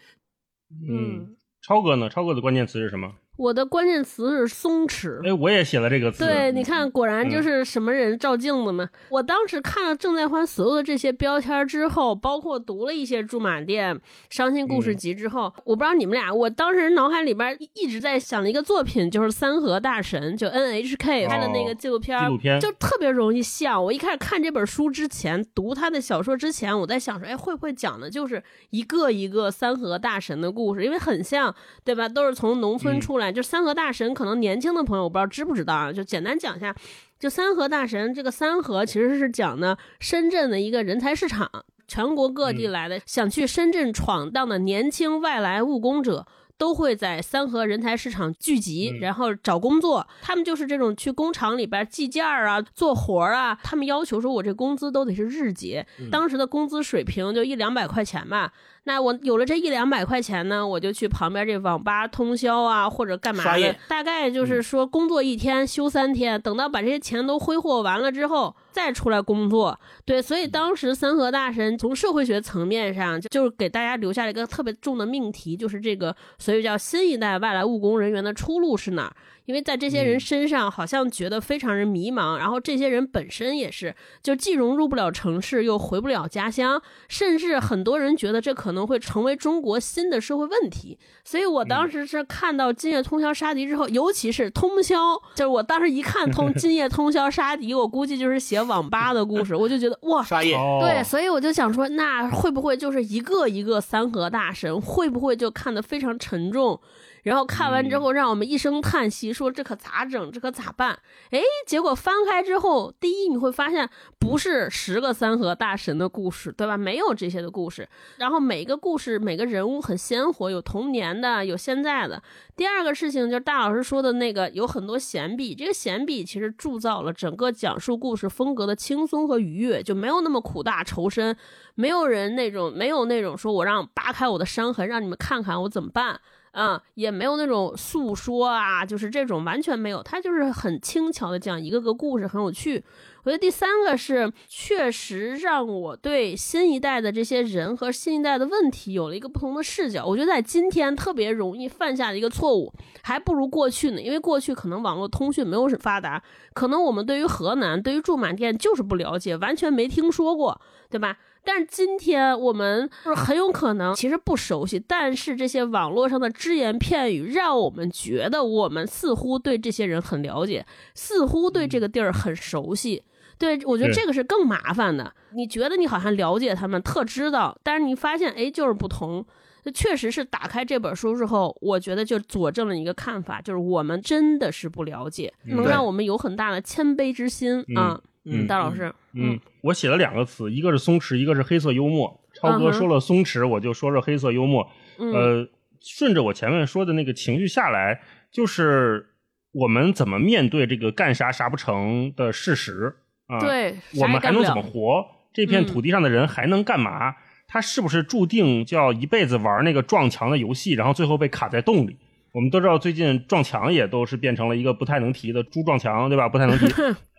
嗯，超哥呢？超哥的关键词是什么？我的关键词是松弛。哎，我也写了这个词。对，你看，果然就是什么人照镜子嘛。我当时看了郑在欢所有的这些标签之后，包括读了一些《驻马店》《伤心故事集》之后，我不知道你们俩，我当时脑海里边一直在想的一个作品，就是《三河大神》，就 NHK 拍的那个纪录片，纪录片就特别容易像。我一开始看这本书之前，读他的小说之前，我在想说，哎，会不会讲的就是一个一个三河大神的故事？因为很像，对吧？都是从农村出来。就三河大神，可能年轻的朋友我不知道知不知道啊？就简单讲一下，就三河大神这个三河其实是讲呢深圳的一个人才市场，全国各地来的想去深圳闯荡的年轻外来务工者。都会在三河人才市场聚集，然后找工作。他们就是这种去工厂里边计件儿啊、做活儿啊。他们要求说，我这工资都得是日结。当时的工资水平就一两百块钱吧。那我有了这一两百块钱呢，我就去旁边这网吧通宵啊，或者干嘛的。大概就是说，工作一天休三天，等到把这些钱都挥霍完了之后。再出来工作，对，所以当时三和大神从社会学层面上，就是给大家留下了一个特别重的命题，就是这个，所以叫新一代外来务工人员的出路是哪儿？因为在这些人身上，好像觉得非常人迷茫，然后这些人本身也是，就既融入不了城市，又回不了家乡，甚至很多人觉得这可能会成为中国新的社会问题。所以我当时是看到《今夜通宵杀敌》之后，尤其是通宵，就是我当时一看通 [laughs]《今夜通宵杀敌》，我估计就是写网吧的故事，我就觉得哇，杀夜对，所以我就想说，那会不会就是一个一个三河大神，会不会就看得非常沉重？然后看完之后让我们一声叹息，说这可咋整，这可咋办？哎，结果翻开之后，第一你会发现不是十个三和大神的故事，对吧？没有这些的故事。然后每个故事每个人物很鲜活，有童年的，有现在的。第二个事情就是大老师说的那个，有很多闲笔，这个闲笔其实铸造了整个讲述故事风格的轻松和愉悦，就没有那么苦大仇深，没有人那种没有那种说我让扒开我的伤痕，让你们看看我怎么办。嗯，也没有那种诉说啊，就是这种完全没有，他就是很轻巧的讲一个个故事，很有趣。我觉得第三个是确实让我对新一代的这些人和新一代的问题有了一个不同的视角。我觉得在今天特别容易犯下的一个错误，还不如过去呢，因为过去可能网络通讯没有发达，可能我们对于河南、对于驻马店就是不了解，完全没听说过，对吧？但是今天我们就是很有可能其实不熟悉，但是这些网络上的只言片语让我们觉得我们似乎对这些人很了解，似乎对这个地儿很熟悉。对我觉得这个是更麻烦的。你觉得你好像了解他们，特知道，但是你发现哎就是不同。确实是打开这本书之后，我觉得就佐证了一个看法，就是我们真的是不了解，能让我们有很大的谦卑之心啊。嗯，大老师，嗯，我写了两个词，一个是松弛，一个是黑色幽默。超哥说了松弛，我就说说黑色幽默。呃，顺着我前面说的那个情绪下来，就是我们怎么面对这个干啥啥不成的事实啊？对，我们还能怎么活？这片土地上的人还能干嘛？他是不是注定就要一辈子玩那个撞墙的游戏，然后最后被卡在洞里？我们都知道，最近撞墙也都是变成了一个不太能提的猪撞墙，对吧？不太能提。[laughs]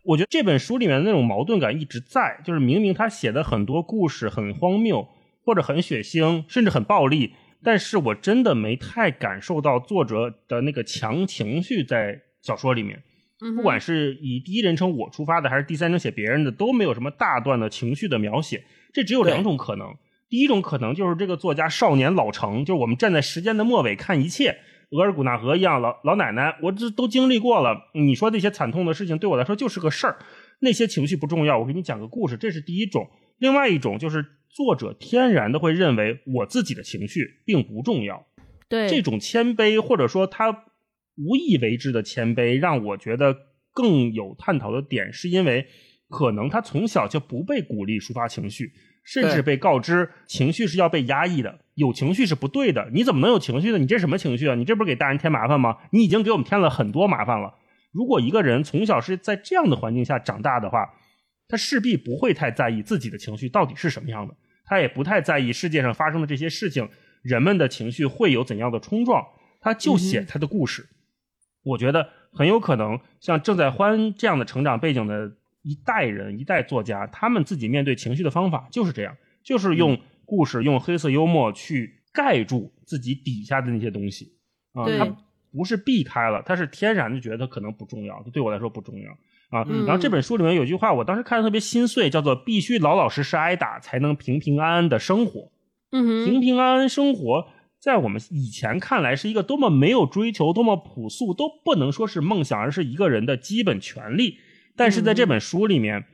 我觉得这本书里面的那种矛盾感一直在，就是明明他写的很多故事很荒谬，或者很血腥，甚至很暴力，但是我真的没太感受到作者的那个强情绪在小说里面。不管是以第一人称我出发的，还是第三人称写别人的，都没有什么大段的情绪的描写。这只有两种可能：第一种可能就是这个作家少年老成，就是我们站在时间的末尾看一切。额尔古纳河一样，老老奶奶，我这都经历过了。你说那些惨痛的事情，对我来说就是个事儿。那些情绪不重要，我给你讲个故事，这是第一种。另外一种就是作者天然的会认为我自己的情绪并不重要。对这种谦卑，或者说他无意为之的谦卑，让我觉得更有探讨的点，是因为可能他从小就不被鼓励抒发情绪。甚至被告知情绪是要被压抑的，有情绪是不对的。你怎么能有情绪呢？你这什么情绪啊？你这不是给大人添麻烦吗？你已经给我们添了很多麻烦了。如果一个人从小是在这样的环境下长大的话，他势必不会太在意自己的情绪到底是什么样的，他也不太在意世界上发生的这些事情，人们的情绪会有怎样的冲撞，他就写他的故事。我觉得很有可能像郑在欢这样的成长背景的。一代人，一代作家，他们自己面对情绪的方法就是这样，就是用故事，用黑色幽默去盖住自己底下的那些东西啊。他不是避开了，他是天然的觉得他可能不重要，对我来说不重要啊。然后这本书里面有句话，我当时看的特别心碎，叫做“必须老老实实挨打，才能平平安安的生活”。嗯平平安安生活，在我们以前看来是一个多么没有追求、多么朴素，都不能说是梦想，而是一个人的基本权利。但是在这本书里面，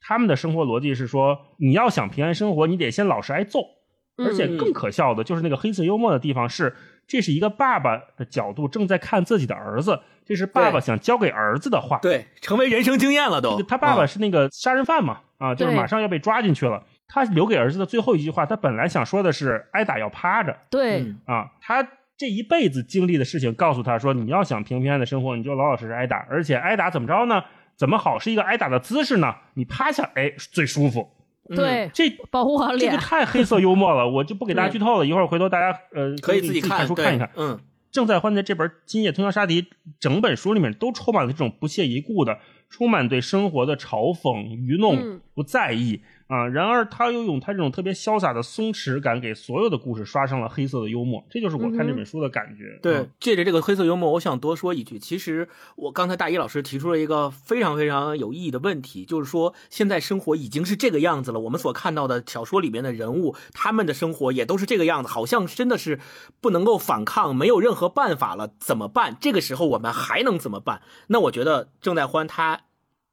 他们的生活逻辑是说，你要想平安生活，你得先老实挨揍。而且更可笑的就是那个黑色幽默的地方是，这是一个爸爸的角度正在看自己的儿子，这是爸爸想教给儿子的话，对，成为人生经验了都。他爸爸是那个杀人犯嘛，啊，就是马上要被抓进去了。他留给儿子的最后一句话，他本来想说的是挨打要趴着，对，啊，他这一辈子经历的事情告诉他说，你要想平平安安的生活，你就老老实实挨打，而且挨打怎么着呢？怎么好是一个挨打的姿势呢？你趴下，哎，最舒服。对，这保护好脸，这个太黑色幽默了，[laughs] 我就不给大家剧透了。一会儿回头大家呃可以自己看书看一看。嗯，正在欢的这本《今夜通宵杀敌》，整本书里面都充满了这种不屑一顾的，充满对生活的嘲讽、愚弄、不在意。啊，然而他又用他这种特别潇洒的松弛感，给所有的故事刷上了黑色的幽默，这就是我看这本书的感觉。对，借着这个黑色幽默，我想多说一句，其实我刚才大一老师提出了一个非常非常有意义的问题，就是说现在生活已经是这个样子了，我们所看到的小说里面的人物，他们的生活也都是这个样子，好像真的是不能够反抗，没有任何办法了，怎么办？这个时候我们还能怎么办？那我觉得郑在欢他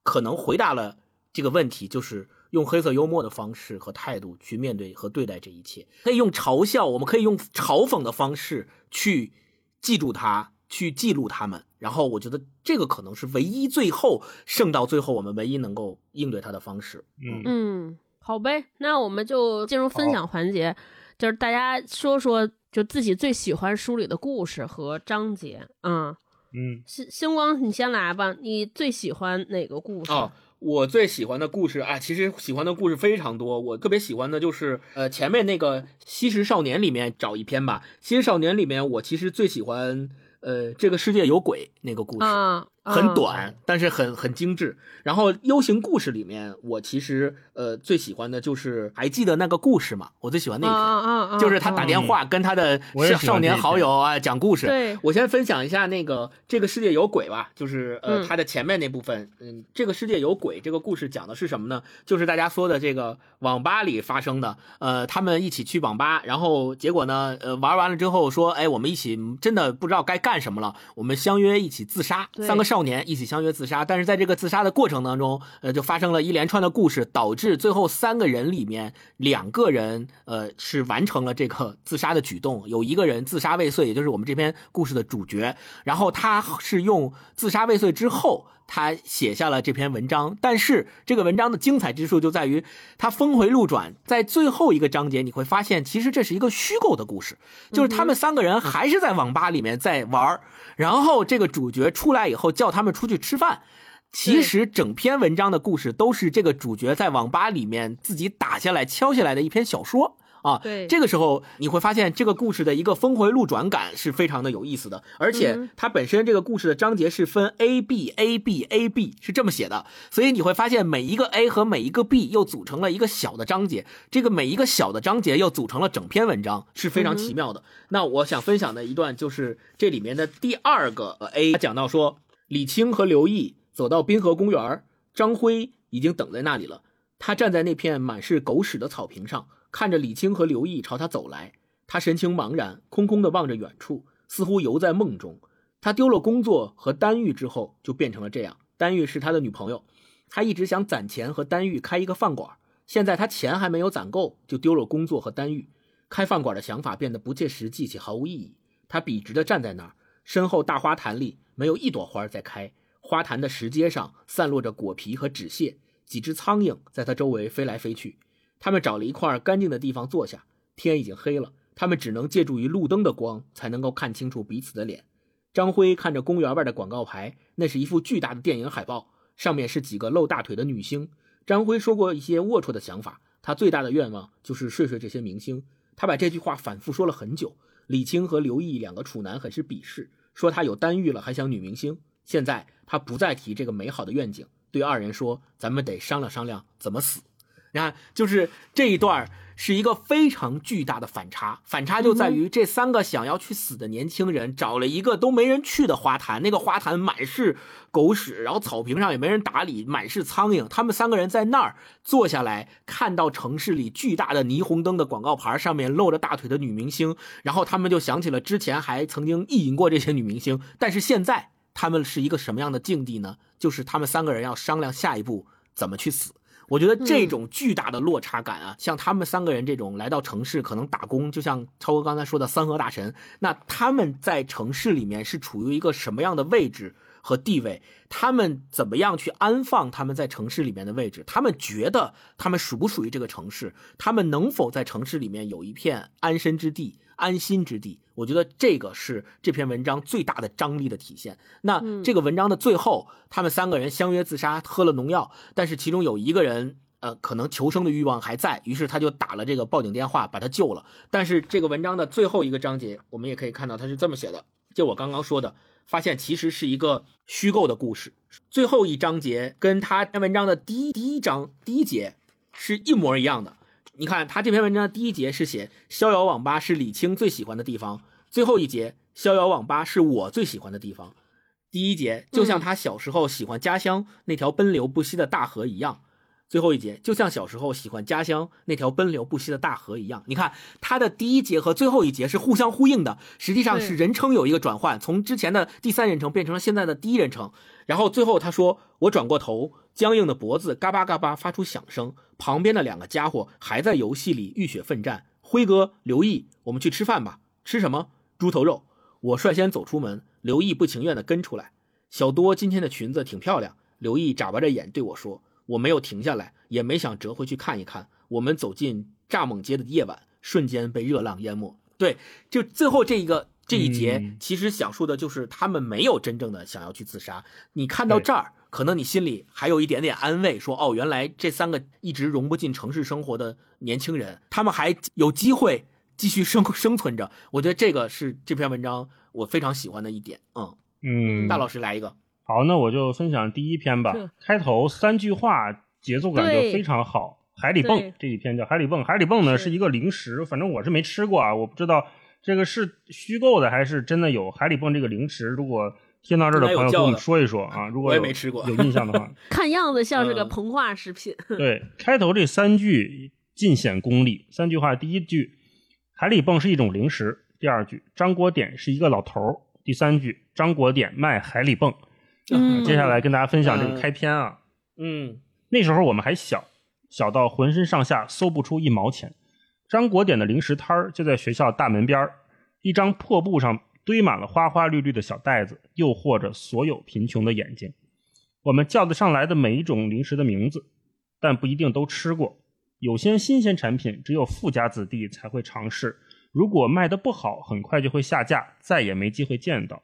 可能回答了这个问题，就是。用黑色幽默的方式和态度去面对和对待这一切，可以用嘲笑，我们可以用嘲讽的方式去记住他，去记录他们。然后我觉得这个可能是唯一最后剩到最后我们唯一能够应对他的方式。嗯嗯，好呗，那我们就进入分享环节，就是大家说说就自己最喜欢书里的故事和章节。嗯嗯，星星光，你先来吧，你最喜欢哪个故事？哦，我最喜欢的故事啊，其实喜欢的故事非常多。我特别喜欢的就是呃前面那个《西施少年》里面找一篇吧，《西施少年》里面我其实最喜欢呃这个世界有鬼那个故事。啊，很短，但是很很精致。然后 U 型故事里面，我其实呃最喜欢的就是还记得那个故事吗？我最喜欢那一篇，啊啊啊！就是他打电话跟他的少少年好友啊讲故事。对，我先分享一下那个这个世界有鬼吧，就是呃嗯它的前面那部分，嗯，这个世界有鬼这个故事讲的是什么呢？就是大家说的这个网吧里发生的，呃，他们一起去网吧，然后结果呢，呃，玩完了之后说，哎，我们一起真的不知道该干什么了，我们相约一起自杀，三个少少年一起相约自杀，但是在这个自杀的过程当中，呃，就发生了一连串的故事，导致最后三个人里面两个人，呃，是完成了这个自杀的举动，有一个人自杀未遂，也就是我们这篇故事的主角，然后他是用自杀未遂之后。他写下了这篇文章，但是这个文章的精彩之处就在于他峰回路转，在最后一个章节你会发现，其实这是一个虚构的故事，就是他们三个人还是在网吧里面在玩儿然后这个主角出来以后叫他们出去吃饭。其实整篇文章的故事都是这个主角在网吧里面自己打下来、敲下来的一篇小说啊。对这个时候你会发现这个故事的一个峰回路转感是非常的有意思的，而且嗯它本身这个故事的章节是分 A B A B A B 是这么写的，所以你会发现每一个 A 和每一个 B 又组成了一个小的章节，这个每一个小的章节又组成了整篇文章，是非常奇妙的。那我想分享的一段就是这里面的第二个呃 A，他讲到说李青和刘毅走到滨河公园，张辉已经等在那里了。他站在那片满是狗屎的草坪上，看着李青和刘毅朝他走来。他神情茫然，空空地望着远处，似乎游在梦中。他丢了工作和丹玉之后，就变成了这样。丹玉是他的女朋友，他一直想攒钱和丹玉开一个饭馆。现在他钱还没有攒够，就丢了工作和丹玉。开饭馆的想法变得不切实际且毫无意义。他笔直地站在那儿，身后大花坛里没有一朵花在开，花坛的石阶上散落着果皮和纸屑，几只苍蝇在他周围飞来飞去。他们找了一块干净的地方坐下，天已经黑了，他们只能借助于路灯的光才能够看清楚彼此的脸。张辉看着公园外的广告牌，那是一幅巨大的电影海报，上面是几个露大腿的女星。张辉说过一些龌龊的想法，他最大的愿望就是睡睡这些明星。他把这句话反复说了很久。李青和刘毅两个处男很是鄙视，说他有单欲了还想女明星。现在他不再提这个美好的愿景，对二人说：“咱们得商量商量怎么死。”你看，就是这一段是一个非常巨大的反差，反差就在于这三个想要去死的年轻人找了一个都没人去的花坛，那个花坛满是狗屎，然后草坪上也没人打理，满是苍蝇。他们三个人在那儿坐下来，看到城市里巨大的霓虹灯的广告牌上面露着大腿的女明星，然后他们就想起了之前还曾经意淫过这些女明星，但是现在他们是一个什么样的境地呢？就是他们三个人要商量下一步怎么去死。我觉得这种巨大的落差感啊，像他们三个人这种来到城市可能打工，就像超哥刚才说的三河大神，那他们在城市里面是处于一个什么样的位置和地位？他们怎么样去安放他们在城市里面的位置？他们觉得他们属不属于这个城市？他们能否在城市里面有一片安身之地、安心之地？我觉得这个是这篇文章最大的张力的体现。那这个文章的最后，他们三个人相约自杀，喝了农药，但是其中有一个人。呃，可能求生的欲望还在，于是他就打了这个报警电话，把他救了。但是这个文章的最后一个章节，我们也可以看到他是这么写的：就我刚刚说的，发现其实是一个虚构的故事。最后一章节跟他篇文章的第一第一章第一节是一模一样的。你看，他这篇文章的第一节是写逍遥网吧是李青最喜欢的地方，最后一节逍遥网吧是我最喜欢的地方。第一节就像他小时候喜欢家乡那条奔流不息的大河一样。最后一节就像小时候喜欢家乡那条奔流不息的大河一样，你看它的第一节和最后一节是互相呼应的，实际上是人称有一个转换，从之前的第三人称变成了现在的第一人称。然后最后他说：“我转过头，僵硬的脖子嘎巴嘎巴发出响声，旁边的两个家伙还在游戏里浴血奋战。辉哥，刘毅，我们去吃饭吧。吃什么？猪头肉。我率先走出门，刘毅不情愿地跟出来。小多今天的裙子挺漂亮。刘毅眨巴着眼对我说：“我没有停下来，也没想折回去看一看。”我们走进蚱蜢街的夜晚，瞬间被热浪淹没。对，就最后这一个这一节，其实讲述的就是他们没有真正的想要去自杀。你看到这儿，可能你心里还有一点点安慰，说：“哦，原来这三个一直融不进城市生活的年轻人，他们还有机会继续生生存着。”我觉得这个是这篇文章我非常喜欢的一点。嗯嗯，大老师来一个。好，那我就分享第一篇吧。开头三句话，节奏感就非常好。海里蹦这一篇叫海里蹦，海里蹦呢是一个零食，反正我是没吃过啊，我不知道这个是虚构的还是真的有海里蹦这个零食。如果听到这儿的朋友跟我们说一说啊，[laughs] 如果我也没吃过，有印象的话，[laughs] 看样子像是个膨化食品。[laughs] 对，开头这三句尽显功力。三句话，第一句海里蹦是一种零食，第二句张国典是一个老头儿，第三句张国典卖海里蹦。嗯，接下来跟大家分享这个开篇啊。嗯，那时候我们还小，小到浑身上下搜不出一毛钱。张国典的零食摊儿就在学校大门边儿一张破布上堆满了花花绿绿的小袋子，诱惑着所有贫穷的眼睛。我们叫得上来的每一种零食的名字，但不一定都吃过。有些新鲜产品只有富家子弟才会尝试，如果卖得不好，很快就会下架，再也没机会见到。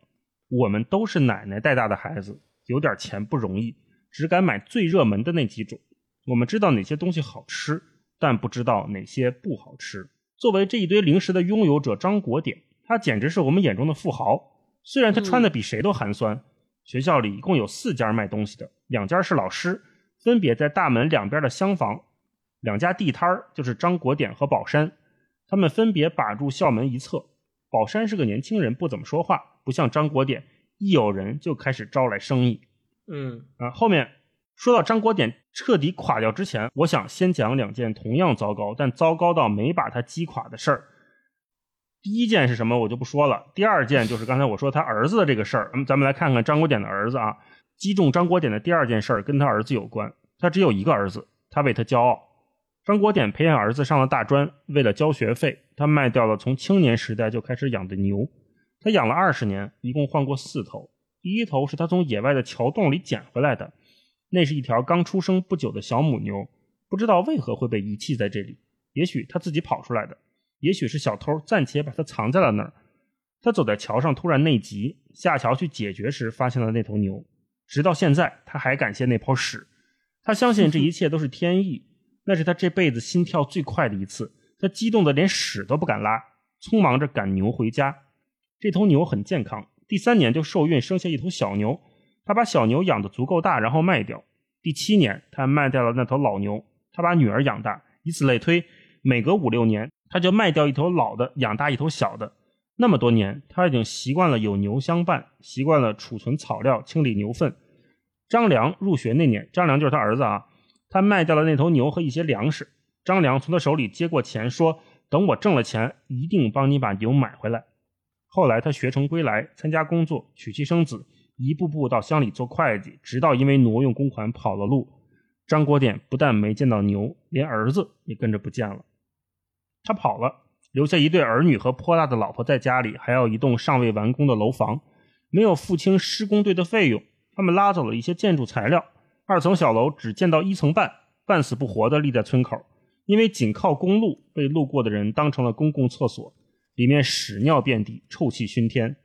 我们都是奶奶带大的孩子，有点钱不容易，只敢买最热门的那几种。我们知道哪些东西好吃，但不知道哪些不好吃。作为这一堆零食的拥有者，张国典，他简直是我们眼中的富豪。虽然他穿的比谁都寒酸。学校里一共有四家卖东西的，两家是老师，分别在大门两边的厢房。两家地摊儿就是张国典和宝山，他们分别把住校门一侧。宝山是个年轻人，不怎么说话。不像张国典，一有人就开始招来生意。嗯啊，后面说到张国典彻底垮掉之前，我想先讲两件同样糟糕，但糟糕到没把他击垮的事儿。第一件是什么，我就不说了。第二件就是刚才我说他儿子的这个事儿。嗯，咱们来看看张国典的儿子啊。击中张国典的第二件事儿跟他儿子有关。他只有一个儿子，他为他骄傲。张国典培养儿子上了大专，为了交学费，他卖掉了从青年时代就开始养的牛。他养了二十年，一共换过四头。第一头是他从野外的桥洞里捡回来的，那是一条刚出生不久的小母牛，不知道为何会被遗弃在这里。也许他自己跑出来的，也许是小偷暂且把它藏在了那儿。他走在桥上，突然内急，下桥去解决时，发现了那头牛。直到现在，他还感谢那泡屎。他相信这一切都是天意。那是他这辈子心跳最快的一次，他激动的连屎都不敢拉，匆忙着赶牛回家。这头牛很健康，第三年就受孕生下一头小牛。他把小牛养得足够大，然后卖掉。第七年，他卖掉了那头老牛，他把女儿养大，以此类推，每隔五六年，他就卖掉一头老的，养大一头小的。那么多年，他已经习惯了有牛相伴，习惯了储存草料、清理牛粪。张良入学那年，张良就是他儿子啊，他卖掉了那头牛和一些粮食。张良从他手里接过钱，说：“等我挣了钱，一定帮你把牛买回来。”后来他学成归来，参加工作，娶妻生子，一步步到乡里做会计，直到因为挪用公款跑了路。张国典不但没见到牛，连儿子也跟着不见了。他跑了，留下一对儿女和泼辣的老婆在家里，还有一栋尚未完工的楼房，没有付清施工队的费用。他们拉走了一些建筑材料，二层小楼只建到一层半，半死不活的立在村口，因为紧靠公路，被路过的人当成了公共厕所。里面屎尿遍地，臭气熏天。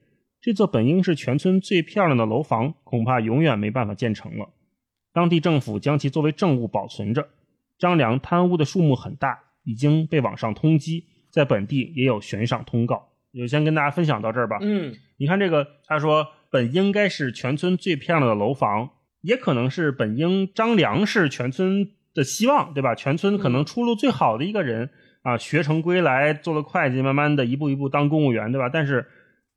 这座本应是全村最漂亮的楼房，恐怕永远没办法建成了。当地政府将其作为证物保存着。张良贪污的数目很大，已经被网上通缉，在本地也有悬赏通告。就先跟大家分享到这儿吧。嗯，你看这个，他说本应该是全村最漂亮的楼房，也可能是本应张良是全村的希望，对吧？全村可能出路最好的一个人。啊，学成归来，做了会计，慢慢的一步一步当公务员，对吧？但是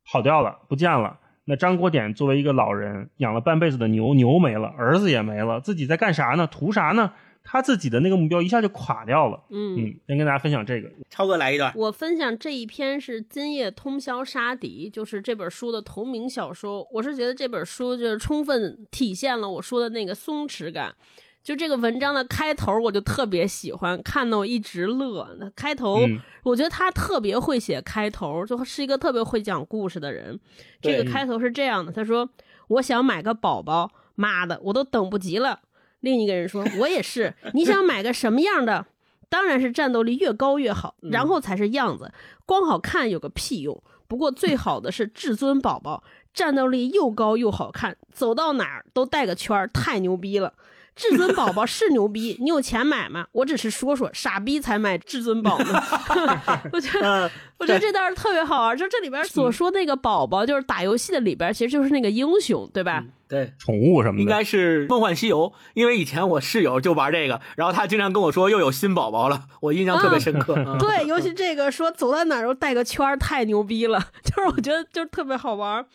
跑掉了，不见了。那张国典作为一个老人，养了半辈子的牛，牛没了，儿子也没了，自己在干啥呢？图啥呢？他自己的那个目标一下就垮掉了。嗯嗯，先跟大家分享这个。超哥来一段。我分享这一篇是《今夜通宵杀敌》，就是这本书的同名小说。我是觉得这本书就是充分体现了我说的那个松弛感。就这个文章的开头，我就特别喜欢，看得我一直乐。那开头，我觉得他特别会写开头，就是一个特别会讲故事的人。这个开头是这样的：他说，我想买个宝宝，妈的，我都等不及了。另一个人说，我也是。你想买个什么样的？当然是战斗力越高越好，然后才是样子。光好看有个屁用。不过最好的是至尊宝宝，战斗力又高又好看，走到哪儿都带个圈儿，太牛逼了。至尊宝宝是牛逼，你有钱买吗？我只是说说，傻逼才买至尊宝呢。[laughs] 我觉得，我觉得这段特别好玩。就这里边所说那个宝宝，就是打游戏的里边，其实就是那个英雄，对吧？对，宠物什么的，应该是梦幻西游。因为以前我室友就玩这个，然后他经常跟我说又有新宝宝了，我印象特别深刻。对，尤其这个说走到哪儿都带个圈，太牛逼了。[laughs] 就是我觉得就是特别好玩。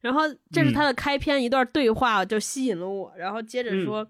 然后这是他的开篇一段对话，就吸引了我。然后接着说。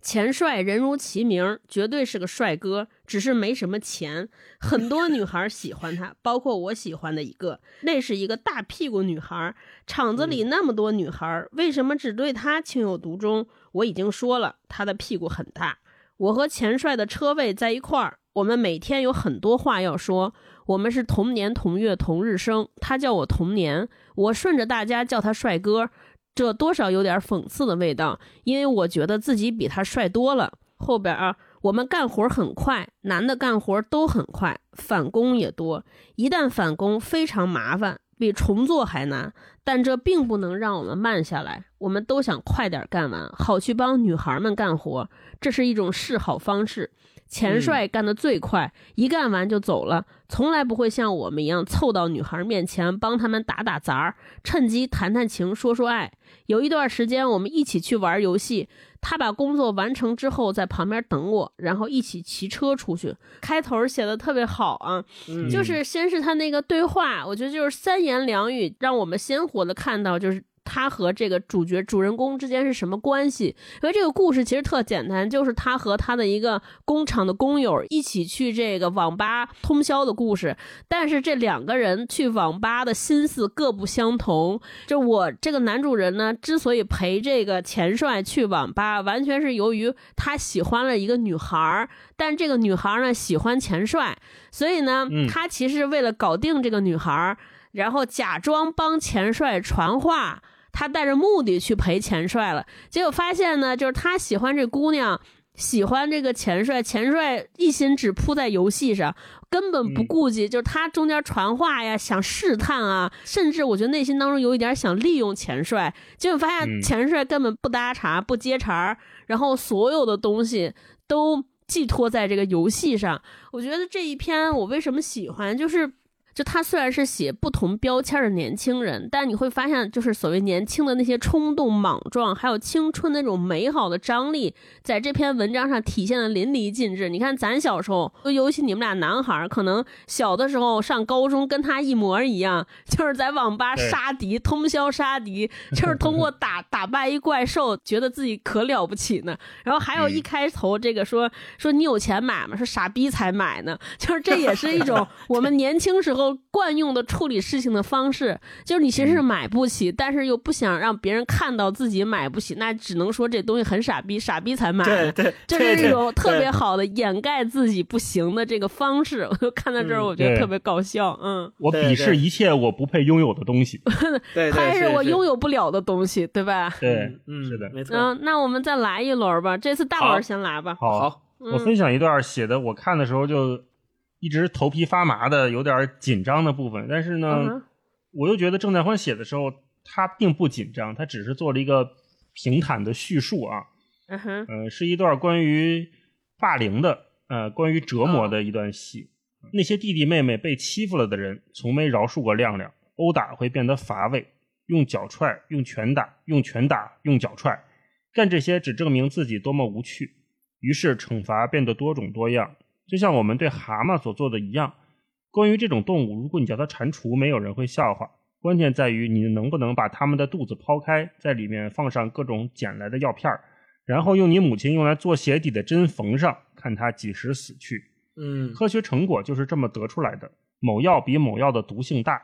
钱帅人如其名，绝对是个帅哥，只是没什么钱。很多女孩喜欢他，包括我喜欢的一个，那是一个大屁股女孩。厂子里那么多女孩，为什么只对他情有独钟？我已经说了，他的屁股很大。我和钱帅的车位在一块儿，我们每天有很多话要说。我们是同年同月同日生，他叫我同年，我顺着大家叫他帅哥。这多少有点讽刺的味道，因为我觉得自己比他帅多了。后边啊，我们干活很快，男的干活都很快，返工也多。一旦返工，非常麻烦，比重做还难。但这并不能让我们慢下来，我们都想快点干完，好去帮女孩们干活。这是一种示好方式。钱帅干得最快，一干完就走了，从来不会像我们一样凑到女孩面前帮他们打打杂儿，趁机谈谈情，说说爱。有一段时间，我们一起去玩游戏，他把工作完成之后在旁边等我，然后一起骑车出去。开头写的特别好啊，就是先是他那个对话，我觉得就是三言两语，让我们鲜活的看到就是。他和这个主角主人公之间是什么关系？因为这个故事其实特简单，就是他和他的一个工厂的工友一起去这个网吧通宵的故事。但是这两个人去网吧的心思各不相同。就我这个男主人呢，之所以陪这个钱帅去网吧，完全是由于他喜欢了一个女孩儿，但这个女孩儿呢喜欢钱帅，所以呢，他其实为了搞定这个女孩儿，然后假装帮钱帅传话。他带着目的去陪钱帅了，结果发现呢，就是他喜欢这姑娘，喜欢这个钱帅，钱帅一心只扑在游戏上，根本不顾及，就是他中间传话呀，想试探啊，甚至我觉得内心当中有一点想利用钱帅，结果发现钱帅根本不搭茬，不接茬然后所有的东西都寄托在这个游戏上。我觉得这一篇我为什么喜欢，就是。就他虽然是写不同标签的年轻人，但你会发现，就是所谓年轻的那些冲动、莽撞，还有青春那种美好的张力，在这篇文章上体现的淋漓尽致。你看，咱小时候，尤其你们俩男孩，可能小的时候上高中跟他一模一样，就是在网吧杀敌，通宵杀敌，就是通过打 [laughs] 打败一怪兽，觉得自己可了不起呢。然后还有一开头这个说说你有钱买吗？说傻逼才买呢，[laughs] 就是这也是一种 [laughs] 我们年轻时候。惯用的处理事情的方式，就是你其实是买不起，但是又不想让别人看到自己买不起，那只能说这东西很傻逼，傻逼才买。对对，这是一种特别好的掩盖自己不行的这个方式。我就看到这儿，我觉得特别搞笑。嗯，我鄙视一切我不配拥有的东西，[laughs] 还是我拥有不了的东西，对吧？对，嗯，是的，没错。嗯，那我们再来一轮吧，这次大轮先来吧。好，我分享一段写的，我看的时候就。一直头皮发麻的，有点紧张的部分，但是呢，我又觉得郑在欢写的时候，他并不紧张，他只是做了一个平坦的叙述啊。嗯哼，呃，是一段关于霸凌的，呃，关于折磨的一段戏。那些弟弟妹妹被欺负了的人，从没饶恕过亮亮。殴打会变得乏味，用脚踹，用拳打，用拳打，用脚踹，干这些只证明自己多么无趣。于是惩罚变得多种多样。就像我们对蛤蟆所做的一样，关于这种动物，如果你叫它蟾蜍，没有人会笑话。关键在于你能不能把它们的肚子剖开，在里面放上各种捡来的药片儿然后用你母亲用来做鞋底的针缝上，看它几时死去。嗯，科学成果就是这么得出来的。某药比某药的毒性大。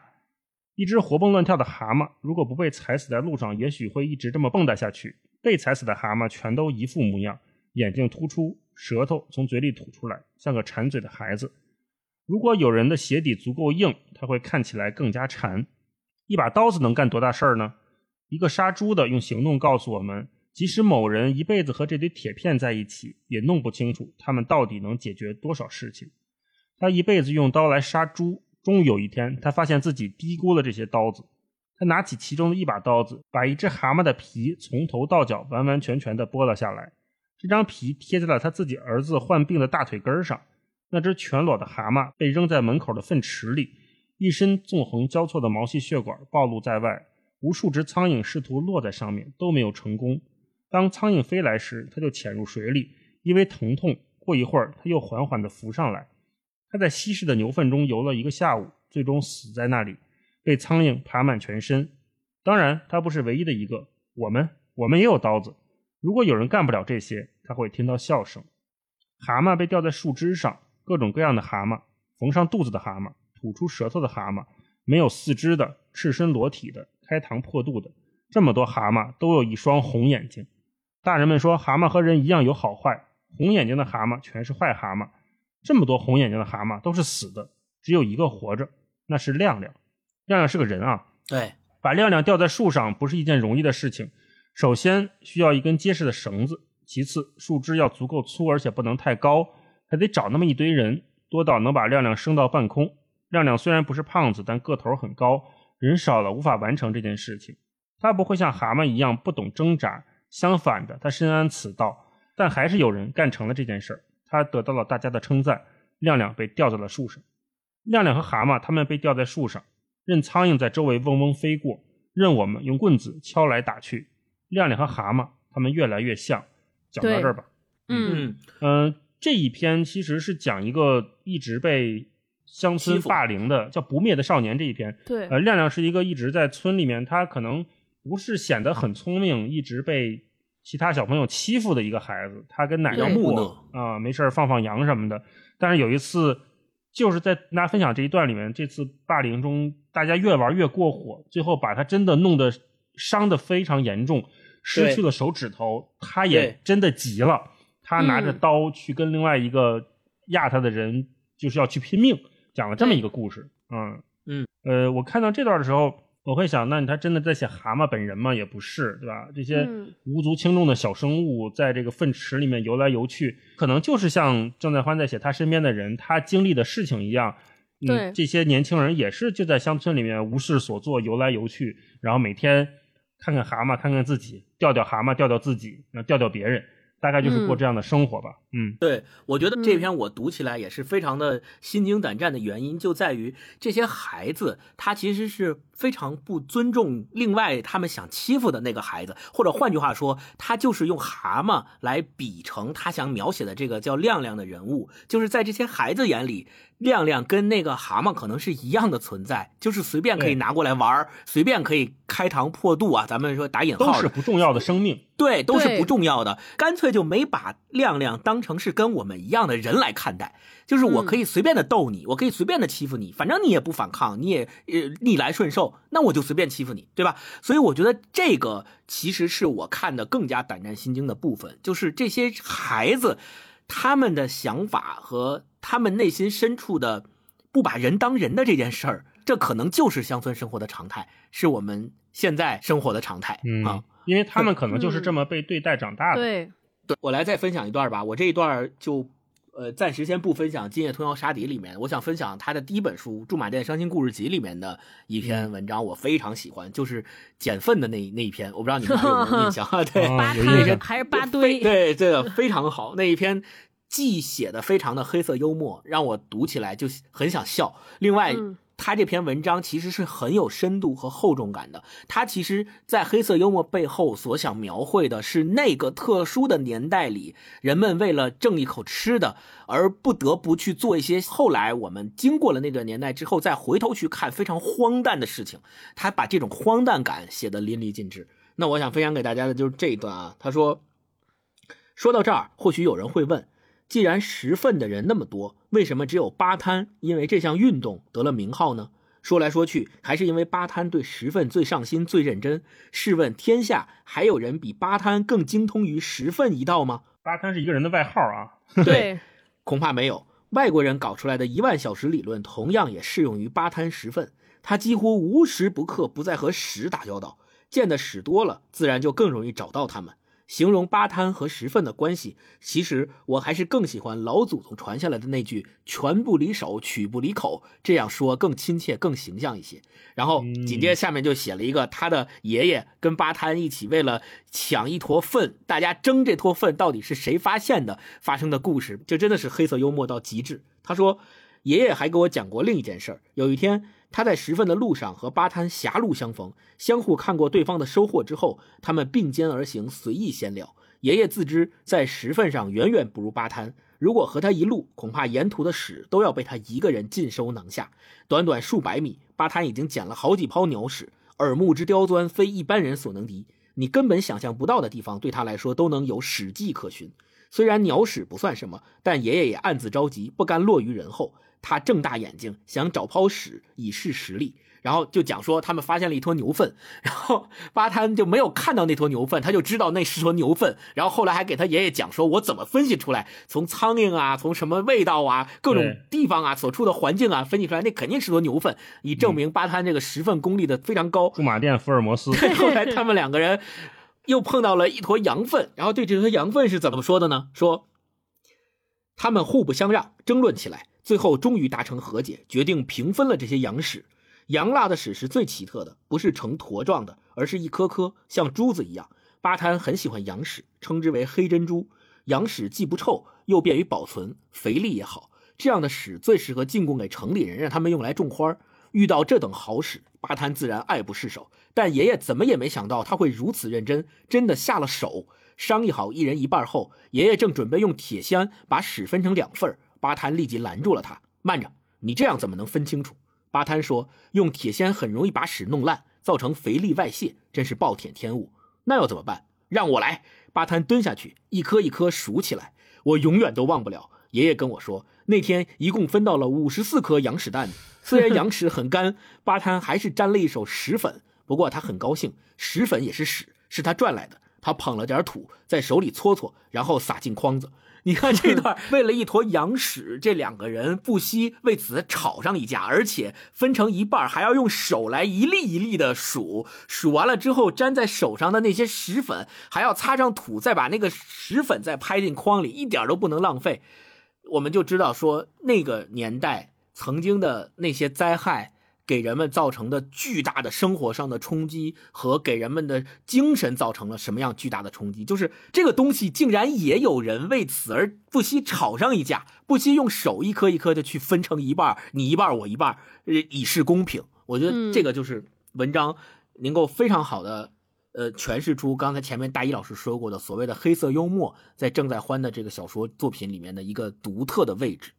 一只活蹦乱跳的蛤蟆，如果不被踩死在路上，也许会一直这么蹦跶下去。被踩死的蛤蟆全都一副模样。眼睛突出，舌头从嘴里吐出来，像个馋嘴的孩子。如果有人的鞋底足够硬，他会看起来更加馋。一把刀子能干多大事儿呢？一个杀猪的用行动告诉我们，即使某人一辈子和这堆铁片在一起，也弄不清楚他们到底能解决多少事情。他一辈子用刀来杀猪，终于有一天，他发现自己低估了这些刀子。他拿起其中的一把刀子，把一只蛤蟆的皮从头到脚完完全全地剥了下来。这张皮贴在了他自己儿子患病的大腿根上。那只全裸的蛤蟆被扔在门口的粪池里，一身纵横交错的毛细血管暴露在外。无数只苍蝇试图落在上面，都没有成功。当苍蝇飞来时，它就潜入水里，因为疼痛。过一会儿，它又缓缓地浮上来。它在稀释的牛粪中游了一个下午，最终死在那里，被苍蝇爬满全身。当然，它不是唯一的一个。我们，我们也有刀子。如果有人干不了这些，他会听到笑声。蛤蟆被吊在树枝上，各种各样的蛤蟆，缝上肚子的蛤蟆，吐出舌头的蛤蟆，没有四肢的，赤身裸体的。开膛破肚的这么多蛤蟆都有一双红眼睛，大人们说蛤蟆和人一样有好坏，红眼睛的蛤蟆全是坏蛤蟆。这么多红眼睛的蛤蟆都是死的，只有一个活着，那是亮亮。亮亮是个人啊，对，把亮亮吊在树上不是一件容易的事情。首先需要一根结实的绳子，其次树枝要足够粗，而且不能太高，还得找那么一堆人，多到能把亮亮升到半空。亮亮虽然不是胖子，但个头很高。人少了，无法完成这件事情。他不会像蛤蟆一样不懂挣扎，相反的，他深谙此道。但还是有人干成了这件事儿，他得到了大家的称赞。亮亮被吊在了树上。亮亮和蛤蟆他们被吊在树上，任苍蝇在周围嗡嗡飞过，任我们用棍子敲来打去。亮亮和蛤蟆他们越来越像。讲到这儿吧。嗯嗯，这一篇其实是讲一个一直被。乡村霸凌的叫不灭的少年这一篇，对，呃，亮亮是一个一直在村里面，他可能不是显得很聪明，一直被其他小朋友欺负的一个孩子。他跟奶奶过啊，没事放放羊什么的。但是有一次，就是在跟大家分享这一段里面，这次霸凌中，大家越玩越过火，最后把他真的弄得伤的非常严重，失去了手指头。他也真的急了，他拿着刀去跟另外一个压他的人，就是要去拼命。讲了这么一个故事，嗯嗯，呃，我看到这段的时候，我会想，那他真的在写蛤蟆本人吗？也不是，对吧？这些无足轻重的小生物在这个粪池里面游来游去，可能就是像郑在欢在写他身边的人，他经历的事情一样。对，这些年轻人也是就在乡村里面无事所做，游来游去，然后每天看看蛤蟆，看看自己，钓钓蛤蟆，钓钓自己，然后钓钓别人。大概就是过这样的生活吧。嗯，对，我觉得这篇我读起来也是非常的心惊胆战的原因，就在于这些孩子他其实是非常不尊重另外他们想欺负的那个孩子，或者换句话说，他就是用蛤蟆来比成他想描写的这个叫亮亮的人物，就是在这些孩子眼里。亮亮跟那个蛤蟆可能是一样的存在，就是随便可以拿过来玩随便可以开膛破肚啊。咱们说打引号，都是不重要的生命，对，都是不重要的。干脆就没把亮亮当成是跟我们一样的人来看待，就是我可以随便的逗你，我可以随便的欺负你，反正你也不反抗，你也呃逆来顺受，那我就随便欺负你，对吧？所以我觉得这个其实是我看的更加胆战心惊的部分，就是这些孩子他们的想法和。他们内心深处的不把人当人的这件事儿，这可能就是乡村生活的常态，是我们现在生活的常态啊。因为他们可能就是这么被对待长大的。对，我来再分享一段吧。我这一段就呃暂时先不分享《今夜通宵杀敌》里面，我想分享他的第一本书《驻马店伤心故事集》里面的一篇文章，我非常喜欢，就是捡粪的那那一篇。我不知道你们有没有印象？对，扒滩还是八堆？对，这个非常好那一篇。既写的非常的黑色幽默，让我读起来就很想笑。另外，他这篇文章其实是很有深度和厚重感的。他其实，在黑色幽默背后所想描绘的是那个特殊的年代里，人们为了挣一口吃的，而不得不去做一些后来我们经过了那段年代之后再回头去看非常荒诞的事情。他把这种荒诞感写得淋漓尽致。那我想分享给大家的就是这一段啊。他说：“说到这儿，或许有人会问。”既然食粪的人那么多，为什么只有八摊因为这项运动得了名号呢？说来说去，还是因为八摊对食粪最上心、最认真。试问天下还有人比八摊更精通于食粪一道吗？八摊是一个人的外号啊。[laughs] 对，恐怕没有。外国人搞出来的一万小时理论，同样也适用于八摊十份。他几乎无时不刻不在和屎打交道，见的屎多了，自然就更容易找到他们。形容八贪和十份的关系，其实我还是更喜欢老祖宗传下来的那句“拳不离手，曲不离口”，这样说更亲切、更形象一些。然后紧接着下面就写了一个他的爷爷跟八贪一起为了抢一坨粪，大家争这坨粪到底是谁发现的发生的故事，这真的是黑色幽默到极致。他说，爷爷还给我讲过另一件事儿，有一天。他在十份的路上和巴滩狭路相逢，相互看过对方的收获之后，他们并肩而行，随意闲聊。爷爷自知在十份上远远不如巴滩，如果和他一路，恐怕沿途的屎都要被他一个人尽收囊下。短短数百米，巴滩已经捡了好几泡鸟屎，耳目之刁钻非一般人所能敌。你根本想象不到的地方，对他来说都能有史迹可循。虽然鸟屎不算什么，但爷爷也暗自着急，不甘落于人后。他睁大眼睛想找泡屎以示实力，然后就讲说他们发现了一坨牛粪，[laughs] 然后巴滩就没有看到那坨牛粪，他就知道那是坨牛粪，然后后来还给他爷爷讲说，我怎么分析出来，从苍蝇啊，从什么味道啊，各种地方啊，所处的环境啊，分析出来那肯定是坨牛粪，以证明巴滩这个十份功力的非常高。驻马店福尔摩斯。[laughs] 后来他们两个人又碰到了一坨羊粪，然后对这坨羊粪是怎么说的呢？说他们互不相让，争论起来。最后终于达成和解，决定平分了这些羊屎。羊蜡的屎是最奇特的，不是呈坨状的，而是一颗颗像珠子一样。巴滩很喜欢羊屎，称之为黑珍珠。羊屎既不臭，又便于保存，肥力也好。这样的屎最适合进贡给城里人，让他们用来种花。遇到这等好屎，巴滩自然爱不释手。但爷爷怎么也没想到他会如此认真，真的下了手。商议好一人一半后，爷爷正准备用铁锨把屎分成两份儿巴滩立即拦住了他，慢着，你这样怎么能分清楚？巴滩说：“用铁锨很容易把屎弄烂，造成肥力外泄，真是暴殄天物。那要怎么办？让我来。”巴滩蹲下去，一颗一颗数起来。我永远都忘不了，爷爷跟我说，那天一共分到了五十四颗羊屎蛋。虽然羊屎很干，巴滩还是沾了一手屎粉。不过他很高兴，屎粉也是屎，是他赚来的。他捧了点土，在手里搓搓，然后撒进筐子。你看这 [laughs] 段，为了一坨羊屎，这两个人不惜为此吵上一架，而且分成一半，还要用手来一粒一粒的数。数完了之后，粘在手上的那些石粉，还要擦上土，再把那个石粉再拍进筐里，一点都不能浪费。我们就知道说，那个年代曾经的那些灾害。给人们造成的巨大的生活上的冲击和给人们的精神造成了什么样巨大的冲击？就是这个东西竟然也有人为此而不惜吵上一架，不惜用手一颗一颗的去分成一半，你一半我一半，呃，以示公平。我觉得这个就是文章能够非常好的呃诠释出刚才前面大一老师说过的所谓的黑色幽默在正在欢的这个小说作品里面的一个独特的位置。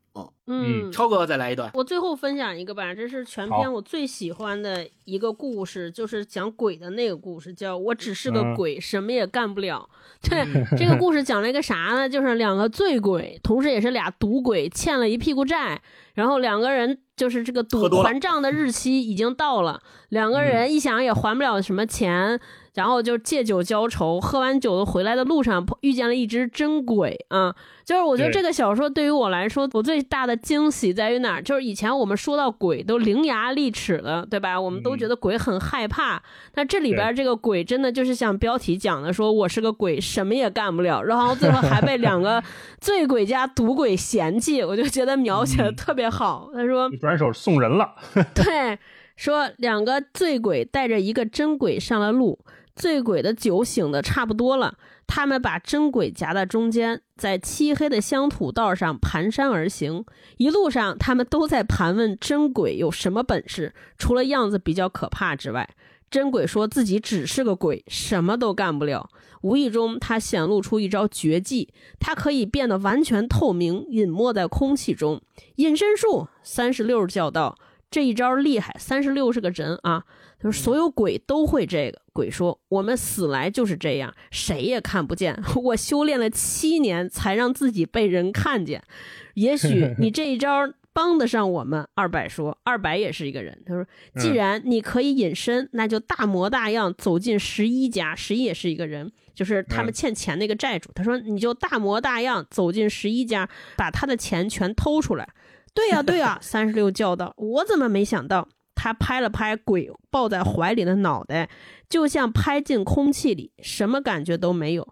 嗯，超哥再来一段。我最后分享一个吧，这是全篇我最喜欢的一个故事，就是讲鬼的那个故事，叫我只是个鬼，什么也干不了。对，这个 [laughs] 故事讲了一个啥呢？就是两个醉鬼，同时也是俩赌鬼，欠了一屁股债，然后两个人就是这个赌还账的日期已经到了，两个人一想也还不了什么钱。然后就借酒浇愁，喝完酒的回来的路上遇见了一只真鬼啊！就是我觉得这个小说对于我来说，我最大的惊喜在于哪儿？就是以前我们说到鬼都伶牙俐齿的，对吧？我们都觉得鬼很害怕。那这里边这个鬼真的就是像标题讲的，说我是个鬼，什么也干不了，然后最后还被两个 [laughs] 醉鬼加赌鬼嫌弃，我就觉得描写的特别好。他说转手送人了，[laughs] 对，说两个醉鬼带着一个真鬼上了路。醉鬼的酒醒的差不多了，他们把真鬼夹在中间，在漆黑的乡土道上蹒跚而行。一路上，他们都在盘问真鬼有什么本事，除了样子比较可怕之外。真鬼说自己只是个鬼，什么都干不了。无意中，他显露出一招绝技，他可以变得完全透明，隐没在空气中。隐身术，三十六叫道：“这一招厉害。”三十六是个人啊。就是所有鬼都会这个。鬼说：“我们死来就是这样，谁也看不见。[laughs] 我修炼了七年，才让自己被人看见。也许 [laughs] 你这一招帮得上我们？二百说，二百也是一个人。他说，既然你可以隐身，那就大模大样走进十一家。十一也是一个人，就是他们欠钱那个债主。他说，你就大模大样走进十一家，把他的钱全偷出来。对呀，对呀。三十六叫道：“我怎么没想到？”他拍了拍鬼抱在怀里的脑袋，就像拍进空气里，什么感觉都没有。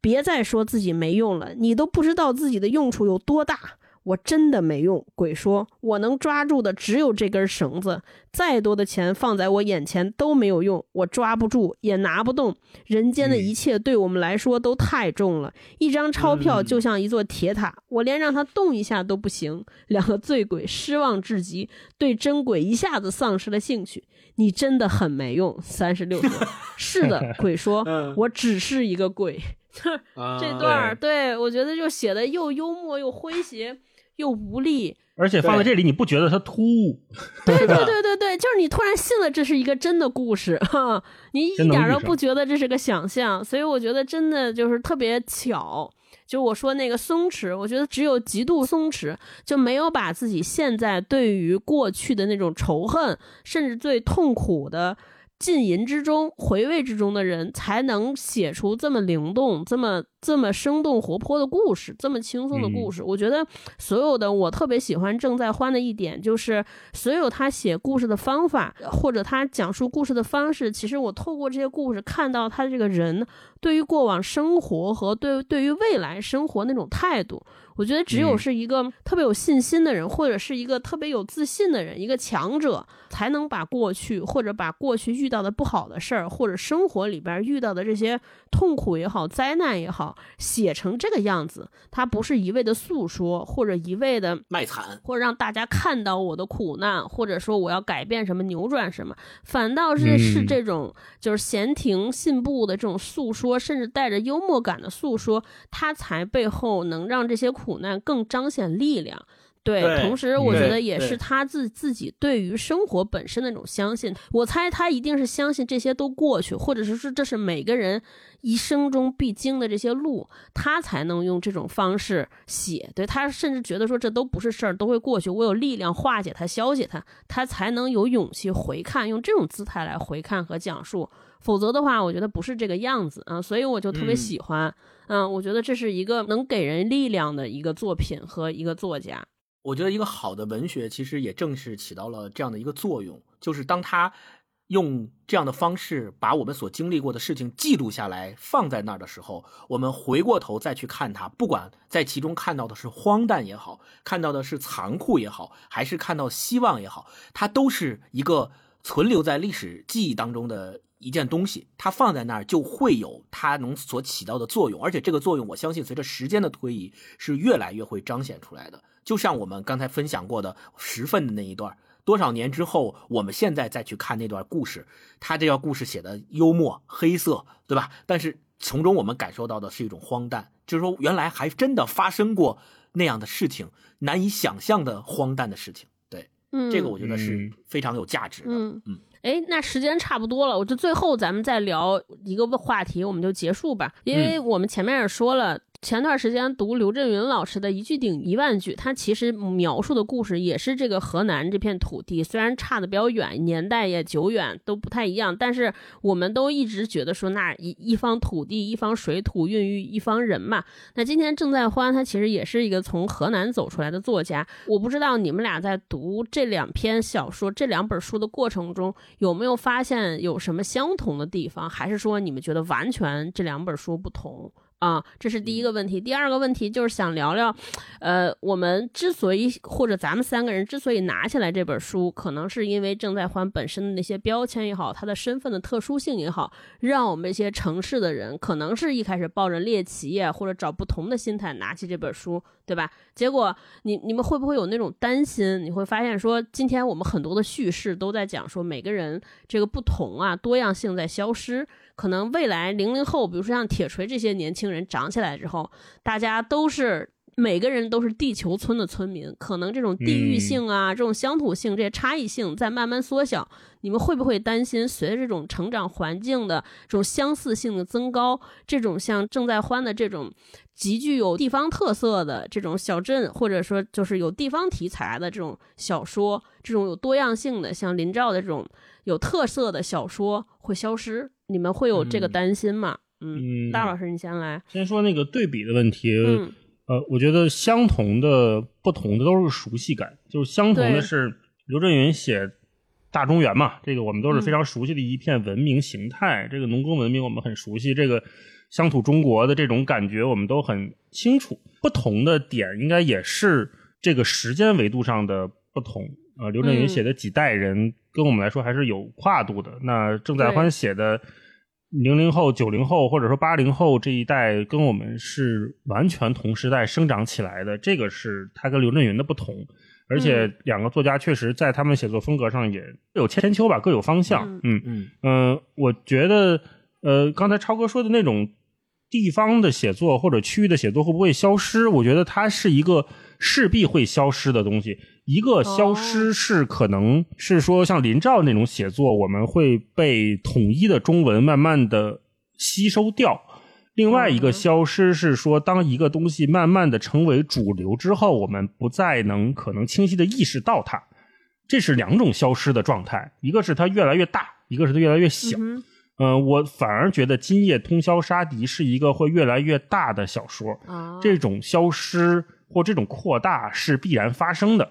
别再说自己没用了，你都不知道自己的用处有多大。我真的没用。鬼说：“我能抓住的只有这根绳子，再多的钱放在我眼前都没有用，我抓不住也拿不动。人间的一切对我们来说都太重了，一张钞票就像一座铁塔，我连让它动一下都不行。”两个醉鬼失望至极，对真鬼一下子丧失了兴趣。你真的很没用。三十六岁：[laughs] “是的。”鬼说：“我只是一个鬼。[laughs] ”这段儿，对我觉得就写的又幽默又诙谐又无力，而且放在这里你不觉得它突兀？对对对对对，就是你突然信了这是一个真的故事，哈，你一点都不觉得这是个想象，所以我觉得真的就是特别巧。就我说那个松弛，我觉得只有极度松弛，就没有把自己现在对于过去的那种仇恨，甚至最痛苦的。浸淫之中、回味之中的人，才能写出这么灵动、这么这么生动活泼的故事，这么轻松的故事。我觉得所有的我特别喜欢郑在欢的一点，就是所有他写故事的方法，或者他讲述故事的方式，其实我透过这些故事看到他这个人对于过往生活和对对于未来生活那种态度。我觉得只有是一个特别有信心的人，或者是一个特别有自信的人，一个强者，才能把过去或者把过去遇到的不好的事儿，或者生活里边遇到的这些痛苦也好、灾难也好，写成这个样子。他不是一味的诉说，或者一味的卖惨，或者让大家看到我的苦难，或者说我要改变什么、扭转什么，反倒是是这种就是闲庭信步的这种诉说，甚至带着幽默感的诉说，他才背后能让这些。苦苦难更彰显力量，对，同时我觉得也是他自自己对于生活本身的那种相信。我猜他一定是相信这些都过去，或者是说这是每个人一生中必经的这些路，他才能用这种方式写。对他甚至觉得说这都不是事儿，都会过去。我有力量化解它，消解它，他才能有勇气回看，用这种姿态来回看和讲述。否则的话，我觉得不是这个样子啊，所以我就特别喜欢。嗯，我觉得这是一个能给人力量的一个作品和一个作家。我觉得一个好的文学其实也正是起到了这样的一个作用，就是当他用这样的方式把我们所经历过的事情记录下来放在那儿的时候，我们回过头再去看它，不管在其中看到的是荒诞也好，看到的是残酷也好，还是看到希望也好，它都是一个存留在历史记忆当中的。一件东西，它放在那儿就会有它能所起到的作用，而且这个作用，我相信随着时间的推移是越来越会彰显出来的。就像我们刚才分享过的十份的那一段，多少年之后，我们现在再去看那段故事，他这段故事写的幽默、黑色，对吧？但是从中我们感受到的是一种荒诞，就是说原来还真的发生过那样的事情，难以想象的荒诞的事情。对，嗯，这个我觉得是非常有价值的。嗯嗯。哎，那时间差不多了，我就最后咱们再聊一个话题，我们就结束吧，因为我们前面也说了。前段时间读刘震云老师的一句顶一万句，他其实描述的故事也是这个河南这片土地，虽然差的比较远，年代也久远，都不太一样，但是我们都一直觉得说那一一方土地，一方水土孕育一方人嘛。那今天正在欢，他其实也是一个从河南走出来的作家。我不知道你们俩在读这两篇小说、这两本书的过程中，有没有发现有什么相同的地方，还是说你们觉得完全这两本书不同？啊，这是第一个问题。第二个问题就是想聊聊，呃，我们之所以或者咱们三个人之所以拿起来这本书，可能是因为郑在欢本身的那些标签也好，他的身份的特殊性也好，让我们一些城市的人可能是一开始抱着猎奇啊或者找不同的心态拿起这本书，对吧？结果你你们会不会有那种担心？你会发现说，今天我们很多的叙事都在讲说每个人这个不同啊，多样性在消失。可能未来零零后，比如说像铁锤这些年轻人长起来之后，大家都是每个人都是地球村的村民，可能这种地域性啊，这种乡土性这些差异性在慢慢缩小。你们会不会担心，随着这种成长环境的这种相似性的增高，这种像正在欢的这种极具有地方特色的这种小镇，或者说就是有地方题材的这种小说，这种有多样性的像林兆的这种有特色的小说会消失？你们会有这个担心吗？嗯，大老师，你先来。先说那个对比的问题。嗯，呃，我觉得相同的、不同的都是熟悉感，就是相同的是刘震云写。大中原嘛，这个我们都是非常熟悉的一片文明形态。这个农耕文明我们很熟悉，这个乡土中国的这种感觉我们都很清楚。不同的点应该也是这个时间维度上的不同。呃，刘震云写的几代人跟我们来说还是有跨度的。那郑在欢写的零零后、九零后或者说八零后这一代跟我们是完全同时代生长起来的，这个是他跟刘震云的不同。而且两个作家确实在他们写作风格上也各有千秋吧，各有方向。嗯嗯嗯，我觉得呃，刚才超哥说的那种地方的写作或者区域的写作会不会消失？我觉得它是一个势必会消失的东西。一个消失是可能是说像林兆那种写作，我们会被统一的中文慢慢的吸收掉。另外一个消失是说，当一个东西慢慢的成为主流之后，我们不再能可能清晰的意识到它，这是两种消失的状态。一个是它越来越大，一个是它越来越小。嗯，我反而觉得《今夜通宵杀敌》是一个会越来越大的小说。这种消失或这种扩大是必然发生的。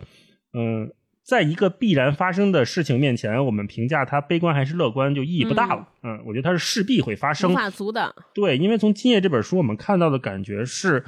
嗯。在一个必然发生的事情面前，我们评价它悲观还是乐观就意义不大了。嗯，我觉得它是势必会发生，无法阻挡。对，因为从《今夜》这本书我们看到的感觉是，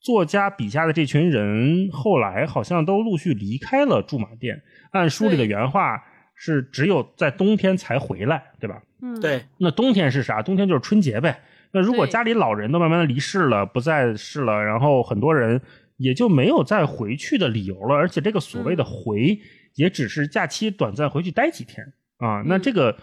作家笔下的这群人后来好像都陆续离开了驻马店。按书里的原话是，只有在冬天才回来，对吧？嗯，对。那冬天是啥？冬天就是春节呗。那如果家里老人都慢慢的离世了，不在世了，然后很多人。也就没有再回去的理由了，而且这个所谓的回，也只是假期短暂回去待几天啊。那这个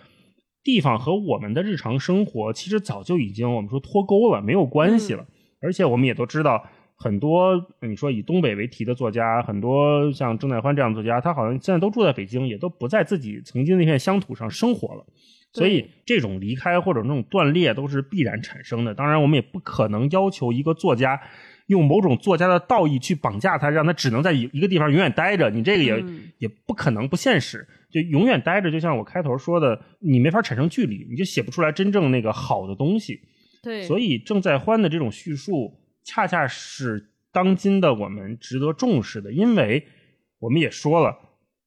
地方和我们的日常生活其实早就已经我们说脱钩了，没有关系了。而且我们也都知道，很多你说以东北为题的作家，很多像郑在欢这样的作家，他好像现在都住在北京，也都不在自己曾经那片乡土上生活了。所以这种离开或者那种断裂都是必然产生的。当然，我们也不可能要求一个作家。用某种作家的道义去绑架他，让他只能在一一个地方永远待着，你这个也也不可能不现实。就永远待着，就像我开头说的，你没法产生距离，你就写不出来真正那个好的东西。对，所以郑在欢的这种叙述，恰恰是当今的我们值得重视的，因为我们也说了，《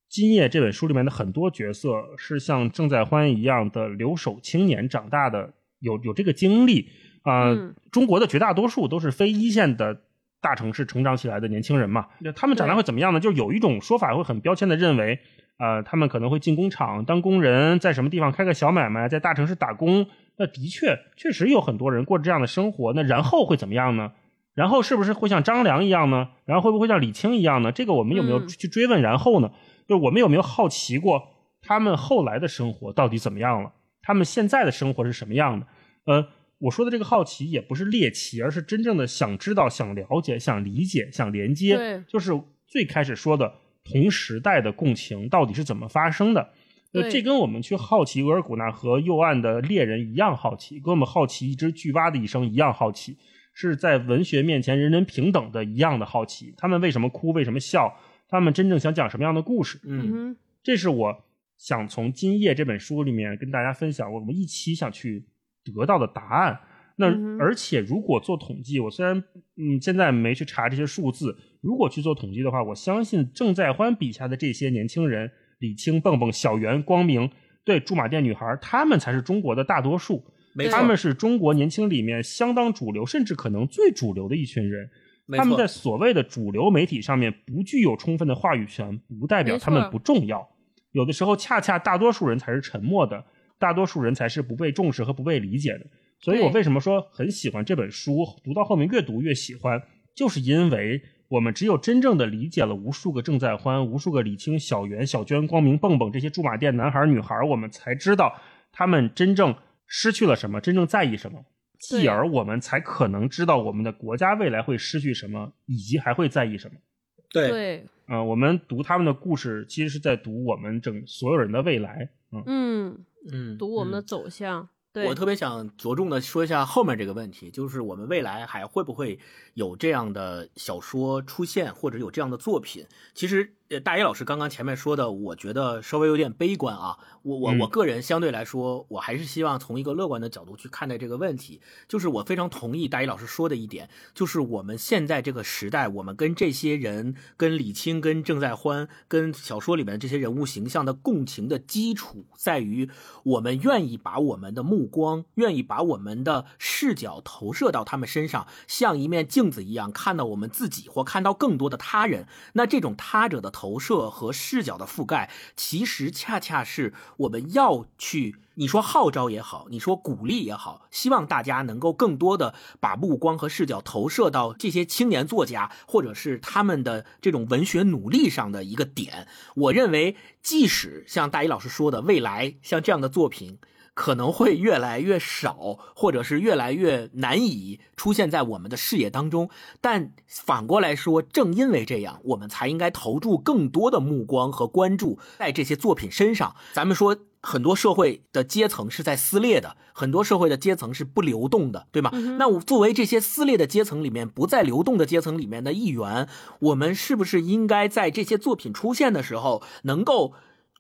今夜》这本书里面的很多角色是像郑在欢一样的留守青年长大的，有有这个经历。啊，中国的绝大多数都是非一线的大城市成长起来的年轻人嘛，他们长大会怎么样呢？就有一种说法会很标签的认为，呃，他们可能会进工厂当工人，在什么地方开个小买卖，在大城市打工。那的确，确实有很多人过着这样的生活。那然后会怎么样呢？然后是不是会像张良一样呢？然后会不会像李青一样呢？这个我们有没有去追问？然后呢？就是我们有没有好奇过他们后来的生活到底怎么样了？他们现在的生活是什么样的？呃。我说的这个好奇也不是猎奇，而是真正的想知道、想了解、想理解、想连接。对，就是最开始说的同时代的共情到底是怎么发生的？那这跟我们去好奇额尔古纳河右岸的猎人一样好奇，跟我们好奇一只巨蛙的一生一样好奇，是在文学面前人人平等的一样的好奇。他们为什么哭？为什么笑？他们真正想讲什么样的故事？嗯，这是我想从《今夜》这本书里面跟大家分享，我们一起想去。得到的答案，那而且如果做统计，我虽然嗯现在没去查这些数字，如果去做统计的话，我相信郑在欢笔下的这些年轻人，李青、蹦蹦、小袁、光明，对驻马店女孩，他们才是中国的大多数，他们是中国年轻里面相当主流，甚至可能最主流的一群人。他们在所谓的主流媒体上面不具有充分的话语权，不代表他们不重要。有的时候，恰恰大多数人才是沉默的。大多数人才是不被重视和不被理解的，所以我为什么说很喜欢这本书？读到后面越读越喜欢，就是因为我们只有真正的理解了无数个正在欢、无数个李青、小袁、小娟、光明、蹦蹦这些驻马店男孩女孩，我们才知道他们真正失去了什么，真正在意什么。继而我们才可能知道我们的国家未来会失去什么，以及还会在意什么。对，嗯，我们读他们的故事，其实是在读我们整所有人的未来。嗯嗯嗯，读我们的走向。我特别想着重的说一下后面这个问题，就是我们未来还会不会有这样的小说出现，或者有这样的作品？其实。呃，大一老师刚刚前面说的，我觉得稍微有点悲观啊。我我我个人相对来说，我还是希望从一个乐观的角度去看待这个问题。就是我非常同意大一老师说的一点，就是我们现在这个时代，我们跟这些人、跟李青、跟郑在欢、跟小说里面这些人物形象的共情的基础，在于我们愿意把我们的目光、愿意把我们的视角投射到他们身上，像一面镜子一样看到我们自己，或看到更多的他人。那这种他者的。投射和视角的覆盖，其实恰恰是我们要去你说号召也好，你说鼓励也好，希望大家能够更多的把目光和视角投射到这些青年作家或者是他们的这种文学努力上的一个点。我认为，即使像大一老师说的，未来像这样的作品。可能会越来越少，或者是越来越难以出现在我们的视野当中。但反过来说，正因为这样，我们才应该投注更多的目光和关注在这些作品身上。咱们说，很多社会的阶层是在撕裂的，很多社会的阶层是不流动的，对吗？那我作为这些撕裂的阶层里面不再流动的阶层里面的一员，我们是不是应该在这些作品出现的时候，能够？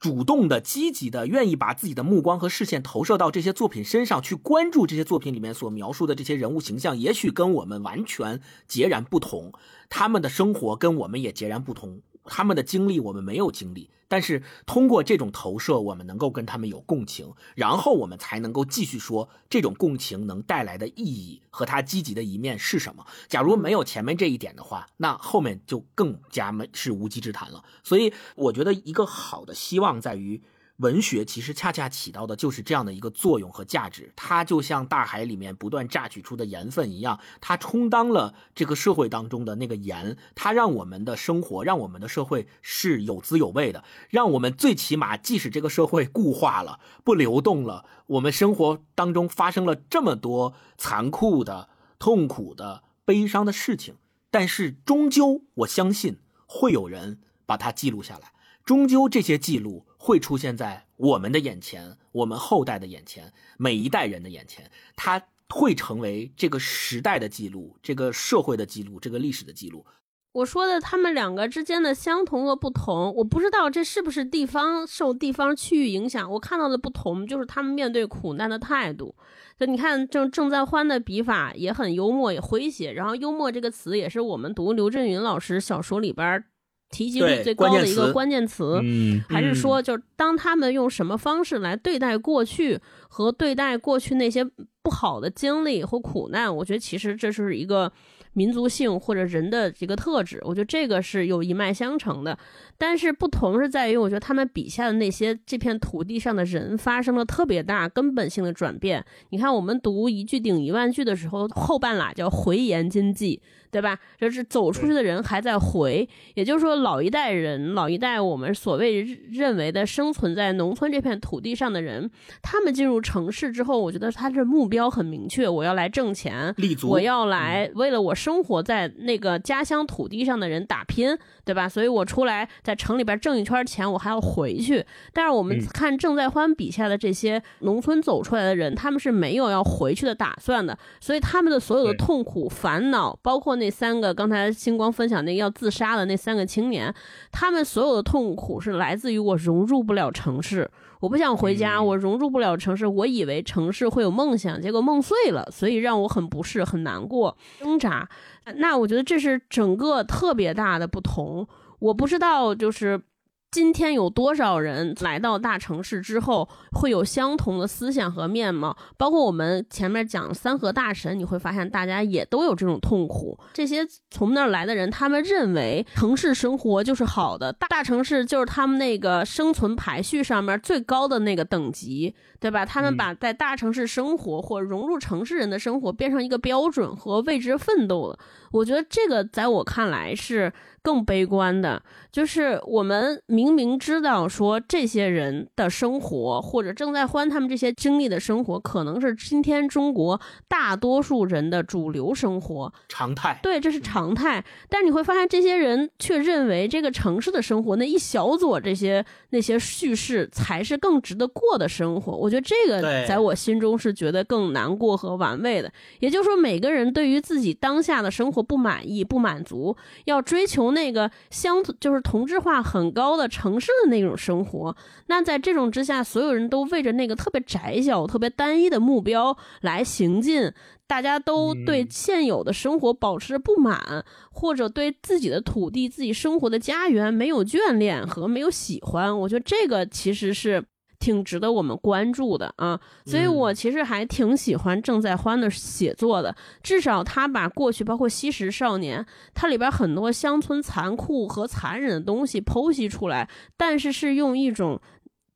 主动的、积极的，愿意把自己的目光和视线投射到这些作品身上，去关注这些作品里面所描述的这些人物形象，也许跟我们完全截然不同，他们的生活跟我们也截然不同。他们的经历我们没有经历，但是通过这种投射，我们能够跟他们有共情，然后我们才能够继续说这种共情能带来的意义和它积极的一面是什么。假如没有前面这一点的话，那后面就更加没是无稽之谈了。所以我觉得一个好的希望在于。文学其实恰恰起到的就是这样的一个作用和价值，它就像大海里面不断榨取出的盐分一样，它充当了这个社会当中的那个盐，它让我们的生活，让我们的社会是有滋有味的，让我们最起码，即使这个社会固化了、不流动了，我们生活当中发生了这么多残酷的、痛苦的、悲伤的事情，但是终究我相信会有人把它记录下来，终究这些记录。会出现在我们的眼前，我们后代的眼前，每一代人的眼前，它会成为这个时代的记录，这个社会的记录，这个历史的记录。我说的他们两个之间的相同和不同，我不知道这是不是地方受地方区域影响。我看到的不同就是他们面对苦难的态度。就你看，正正在欢的笔法也很幽默，也诙谐。然后幽默这个词也是我们读刘震云老师小说里边。提及率最高的一个关键词，还是说，就是当他们用什么方式来对待过去和对待过去那些不好的经历和苦难，我觉得其实这是一个。民族性或者人的一个特质，我觉得这个是有一脉相承的。但是不同是在于，我觉得他们笔下的那些这片土地上的人发生了特别大根本性的转变。你看，我们读一句顶一万句的时候，后半拉叫回言今际，对吧？就是走出去的人还在回，也就是说，老一代人，老一代我们所谓认为的生存在农村这片土地上的人，他们进入城市之后，我觉得他这目标很明确，我要来挣钱，立足，我要来为了我。生活在那个家乡土地上的人打拼，对吧？所以我出来在城里边挣一圈钱，我还要回去。但是我们看郑在欢笔下的这些农村走出来的人，他们是没有要回去的打算的。所以他们的所有的痛苦、烦恼，包括那三个刚才星光分享那个要自杀的那三个青年，他们所有的痛苦是来自于我融入不了城市。我不想回家，我融入不了城市。我以为城市会有梦想，结果梦碎了，所以让我很不适、很难过、挣扎。那我觉得这是整个特别大的不同。我不知道，就是。今天有多少人来到大城市之后会有相同的思想和面貌？包括我们前面讲三河大神，你会发现大家也都有这种痛苦。这些从那儿来的人，他们认为城市生活就是好的，大城市就是他们那个生存排序上面最高的那个等级，对吧？他们把在大城市生活或融入城市人的生活变成一个标准和为之奋斗了。我觉得这个在我看来是。更悲观的，就是我们明明知道说这些人的生活，或者正在欢他们这些经历的生活，可能是今天中国大多数人的主流生活常态。对，这是常态。但是你会发现，这些人却认为这个城市的生活那一小撮这些那些叙事才是更值得过的生活。我觉得这个在我心中是觉得更难过和玩味的。也就是说，每个人对于自己当下的生活不满意、不满足，要追求那个相就是同质化很高的城市的那种生活。那在这种之下，所有人都为着那个特别窄小、特别单一的目标来行进。大家都对现有的生活保持着不满，或者对自己的土地、自己生活的家园没有眷恋和没有喜欢。我觉得这个其实是。挺值得我们关注的啊，所以我其实还挺喜欢郑在欢的写作的，至少他把过去包括《吸食少年》，它里边很多乡村残酷和残忍的东西剖析出来，但是是用一种。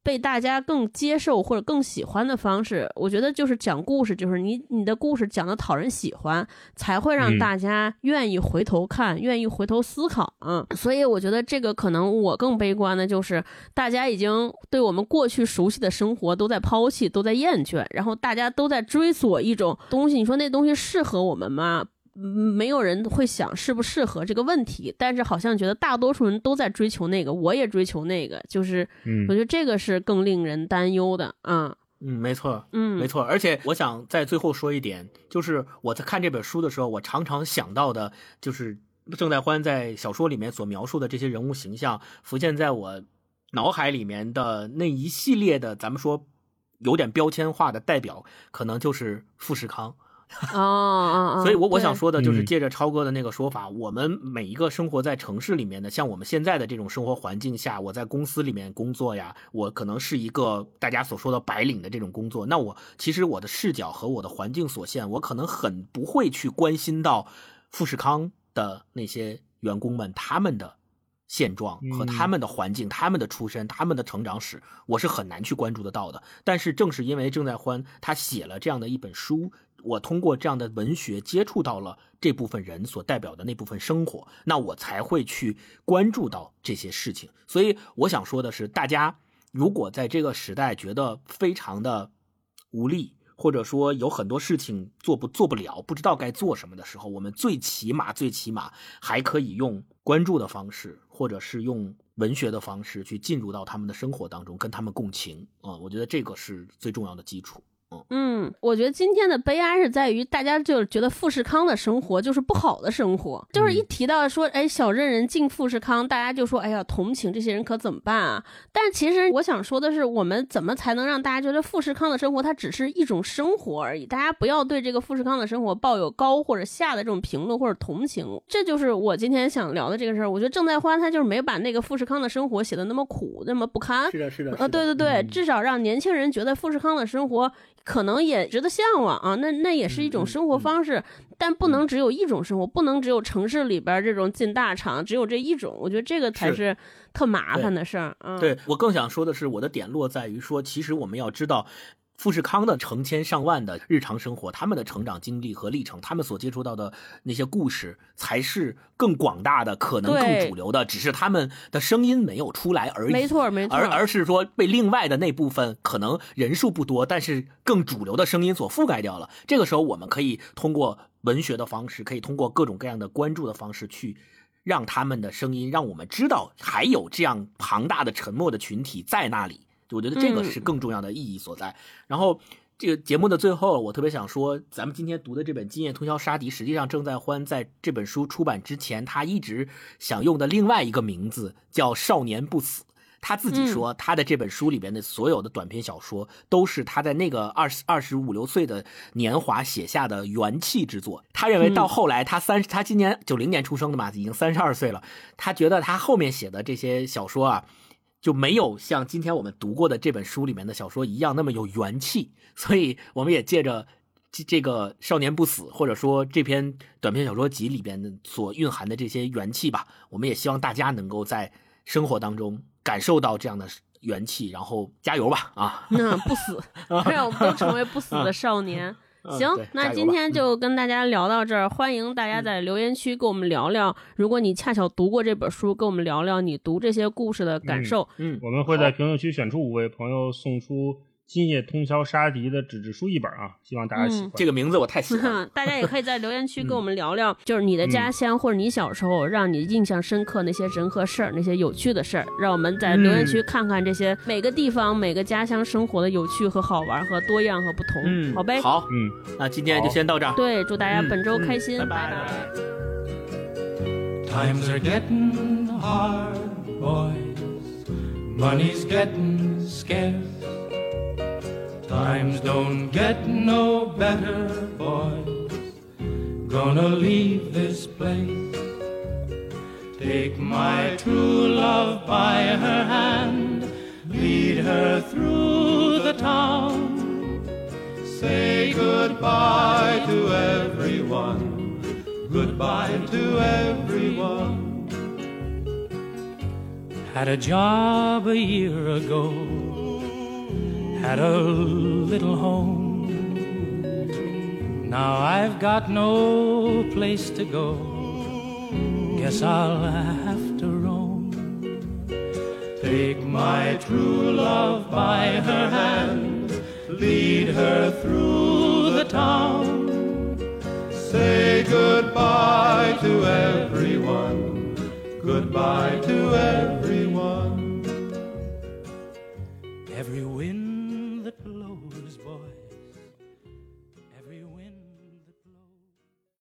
被大家更接受或者更喜欢的方式，我觉得就是讲故事，就是你你的故事讲的讨人喜欢，才会让大家愿意回头看，愿意回头思考啊。所以我觉得这个可能我更悲观的就是，大家已经对我们过去熟悉的生活都在抛弃，都在厌倦，然后大家都在追索一种东西。你说那东西适合我们吗？没有人会想适不适合这个问题，但是好像觉得大多数人都在追求那个，我也追求那个，就是，我觉得这个是更令人担忧的啊。嗯，没错，嗯，没错。而且我想在最后说一点，就是我在看这本书的时候，我常常想到的就是郑在欢在小说里面所描述的这些人物形象，浮现在我脑海里面的那一系列的，咱们说有点标签化的代表，可能就是富士康。哦，所以，我我想说的就是，借着超哥的那个说法，我们每一个生活在城市里面的，像我们现在的这种生活环境下，我在公司里面工作呀，我可能是一个大家所说的白领的这种工作，那我其实我的视角和我的环境所限，我可能很不会去关心到富士康的那些员工们他们的现状和他们的环境、他们的出身、他们的成长史，我是很难去关注得到的。但是正是因为郑在欢他写了这样的一本书。我通过这样的文学接触到了这部分人所代表的那部分生活，那我才会去关注到这些事情。所以我想说的是，大家如果在这个时代觉得非常的无力，或者说有很多事情做不做不了，不知道该做什么的时候，我们最起码最起码还可以用关注的方式，或者是用文学的方式去进入到他们的生活当中，跟他们共情啊！我觉得这个是最重要的基础。嗯，我觉得今天的悲哀是在于大家就是觉得富士康的生活就是不好的生活，就是一提到说，哎，小镇人进富士康，大家就说，哎呀，同情这些人可怎么办啊？但其实我想说的是，我们怎么才能让大家觉得富士康的生活它只是一种生活而已？大家不要对这个富士康的生活抱有高或者下的这种评论或者同情。这就是我今天想聊的这个事儿。我觉得郑在欢他就是没把那个富士康的生活写的那么苦，那么不堪。是的，是的。呃，对对对，至少让年轻人觉得富士康的生活。可能也值得向往啊，那那也是一种生活方式，但不能只有一种生活，不能只有城市里边这种进大厂，只有这一种，我觉得这个才是特麻烦的事儿啊。对我更想说的是，我的点落在于说，其实我们要知道。富士康的成千上万的日常生活，他们的成长经历和历程，他们所接触到的那些故事，才是更广大的，可能更主流的。只是他们的声音没有出来而已。没错，没错。而而是说被另外的那部分可能人数不多，但是更主流的声音所覆盖掉了。这个时候，我们可以通过文学的方式，可以通过各种各样的关注的方式，去让他们的声音，让我们知道还有这样庞大的沉默的群体在那里。我觉得这个是更重要的意义所在。然后，这个节目的最后，我特别想说，咱们今天读的这本《今夜通宵杀敌》，实际上郑在欢在这本书出版之前，他一直想用的另外一个名字叫《少年不死》。他自己说，他的这本书里边的所有的短篇小说，都是他在那个二十二十五六岁的年华写下的元气之作。他认为到后来，他三他今年九零年出生的嘛，已经三十二岁了。他觉得他后面写的这些小说啊。就没有像今天我们读过的这本书里面的小说一样那么有元气，所以我们也借着这这个少年不死，或者说这篇短篇小说集里边所蕴含的这些元气吧，我们也希望大家能够在生活当中感受到这样的元气，然后加油吧！啊，那不死，[laughs] 让我们都成为不死的少年。行，那今天就跟大家聊到这儿，欢迎大家在留言区跟我们聊聊，如果你恰巧读过这本书，跟我们聊聊你读这些故事的感受。嗯，我们会在评论区选出五位朋友，送出。今夜通宵杀敌的纸质书一本啊，希望大家喜欢。这个名字我太喜欢。[laughs] 大家也可以在留言区跟我们聊聊，就是你的家乡或者你小时候让你印象深刻那些人和事儿，那些有趣的事儿，让我们在留言区看看这些每个地方每个家乡生活的有趣和好玩和多样和不同。嗯，好呗。好，嗯，那今天就先到这儿。对，祝大家本周开心，拜拜。Times are getting hard, boys. Money's getting scarce. Times don't get no better, boys. Gonna leave this place. Take my true love by her hand, lead her through the town. Say goodbye to everyone, goodbye to everyone. Had a job a year ago had a little home. Now I've got no place to go. Guess I'll have to roam. Take my true love by her hand, lead her through the town. Say goodbye to everyone, goodbye to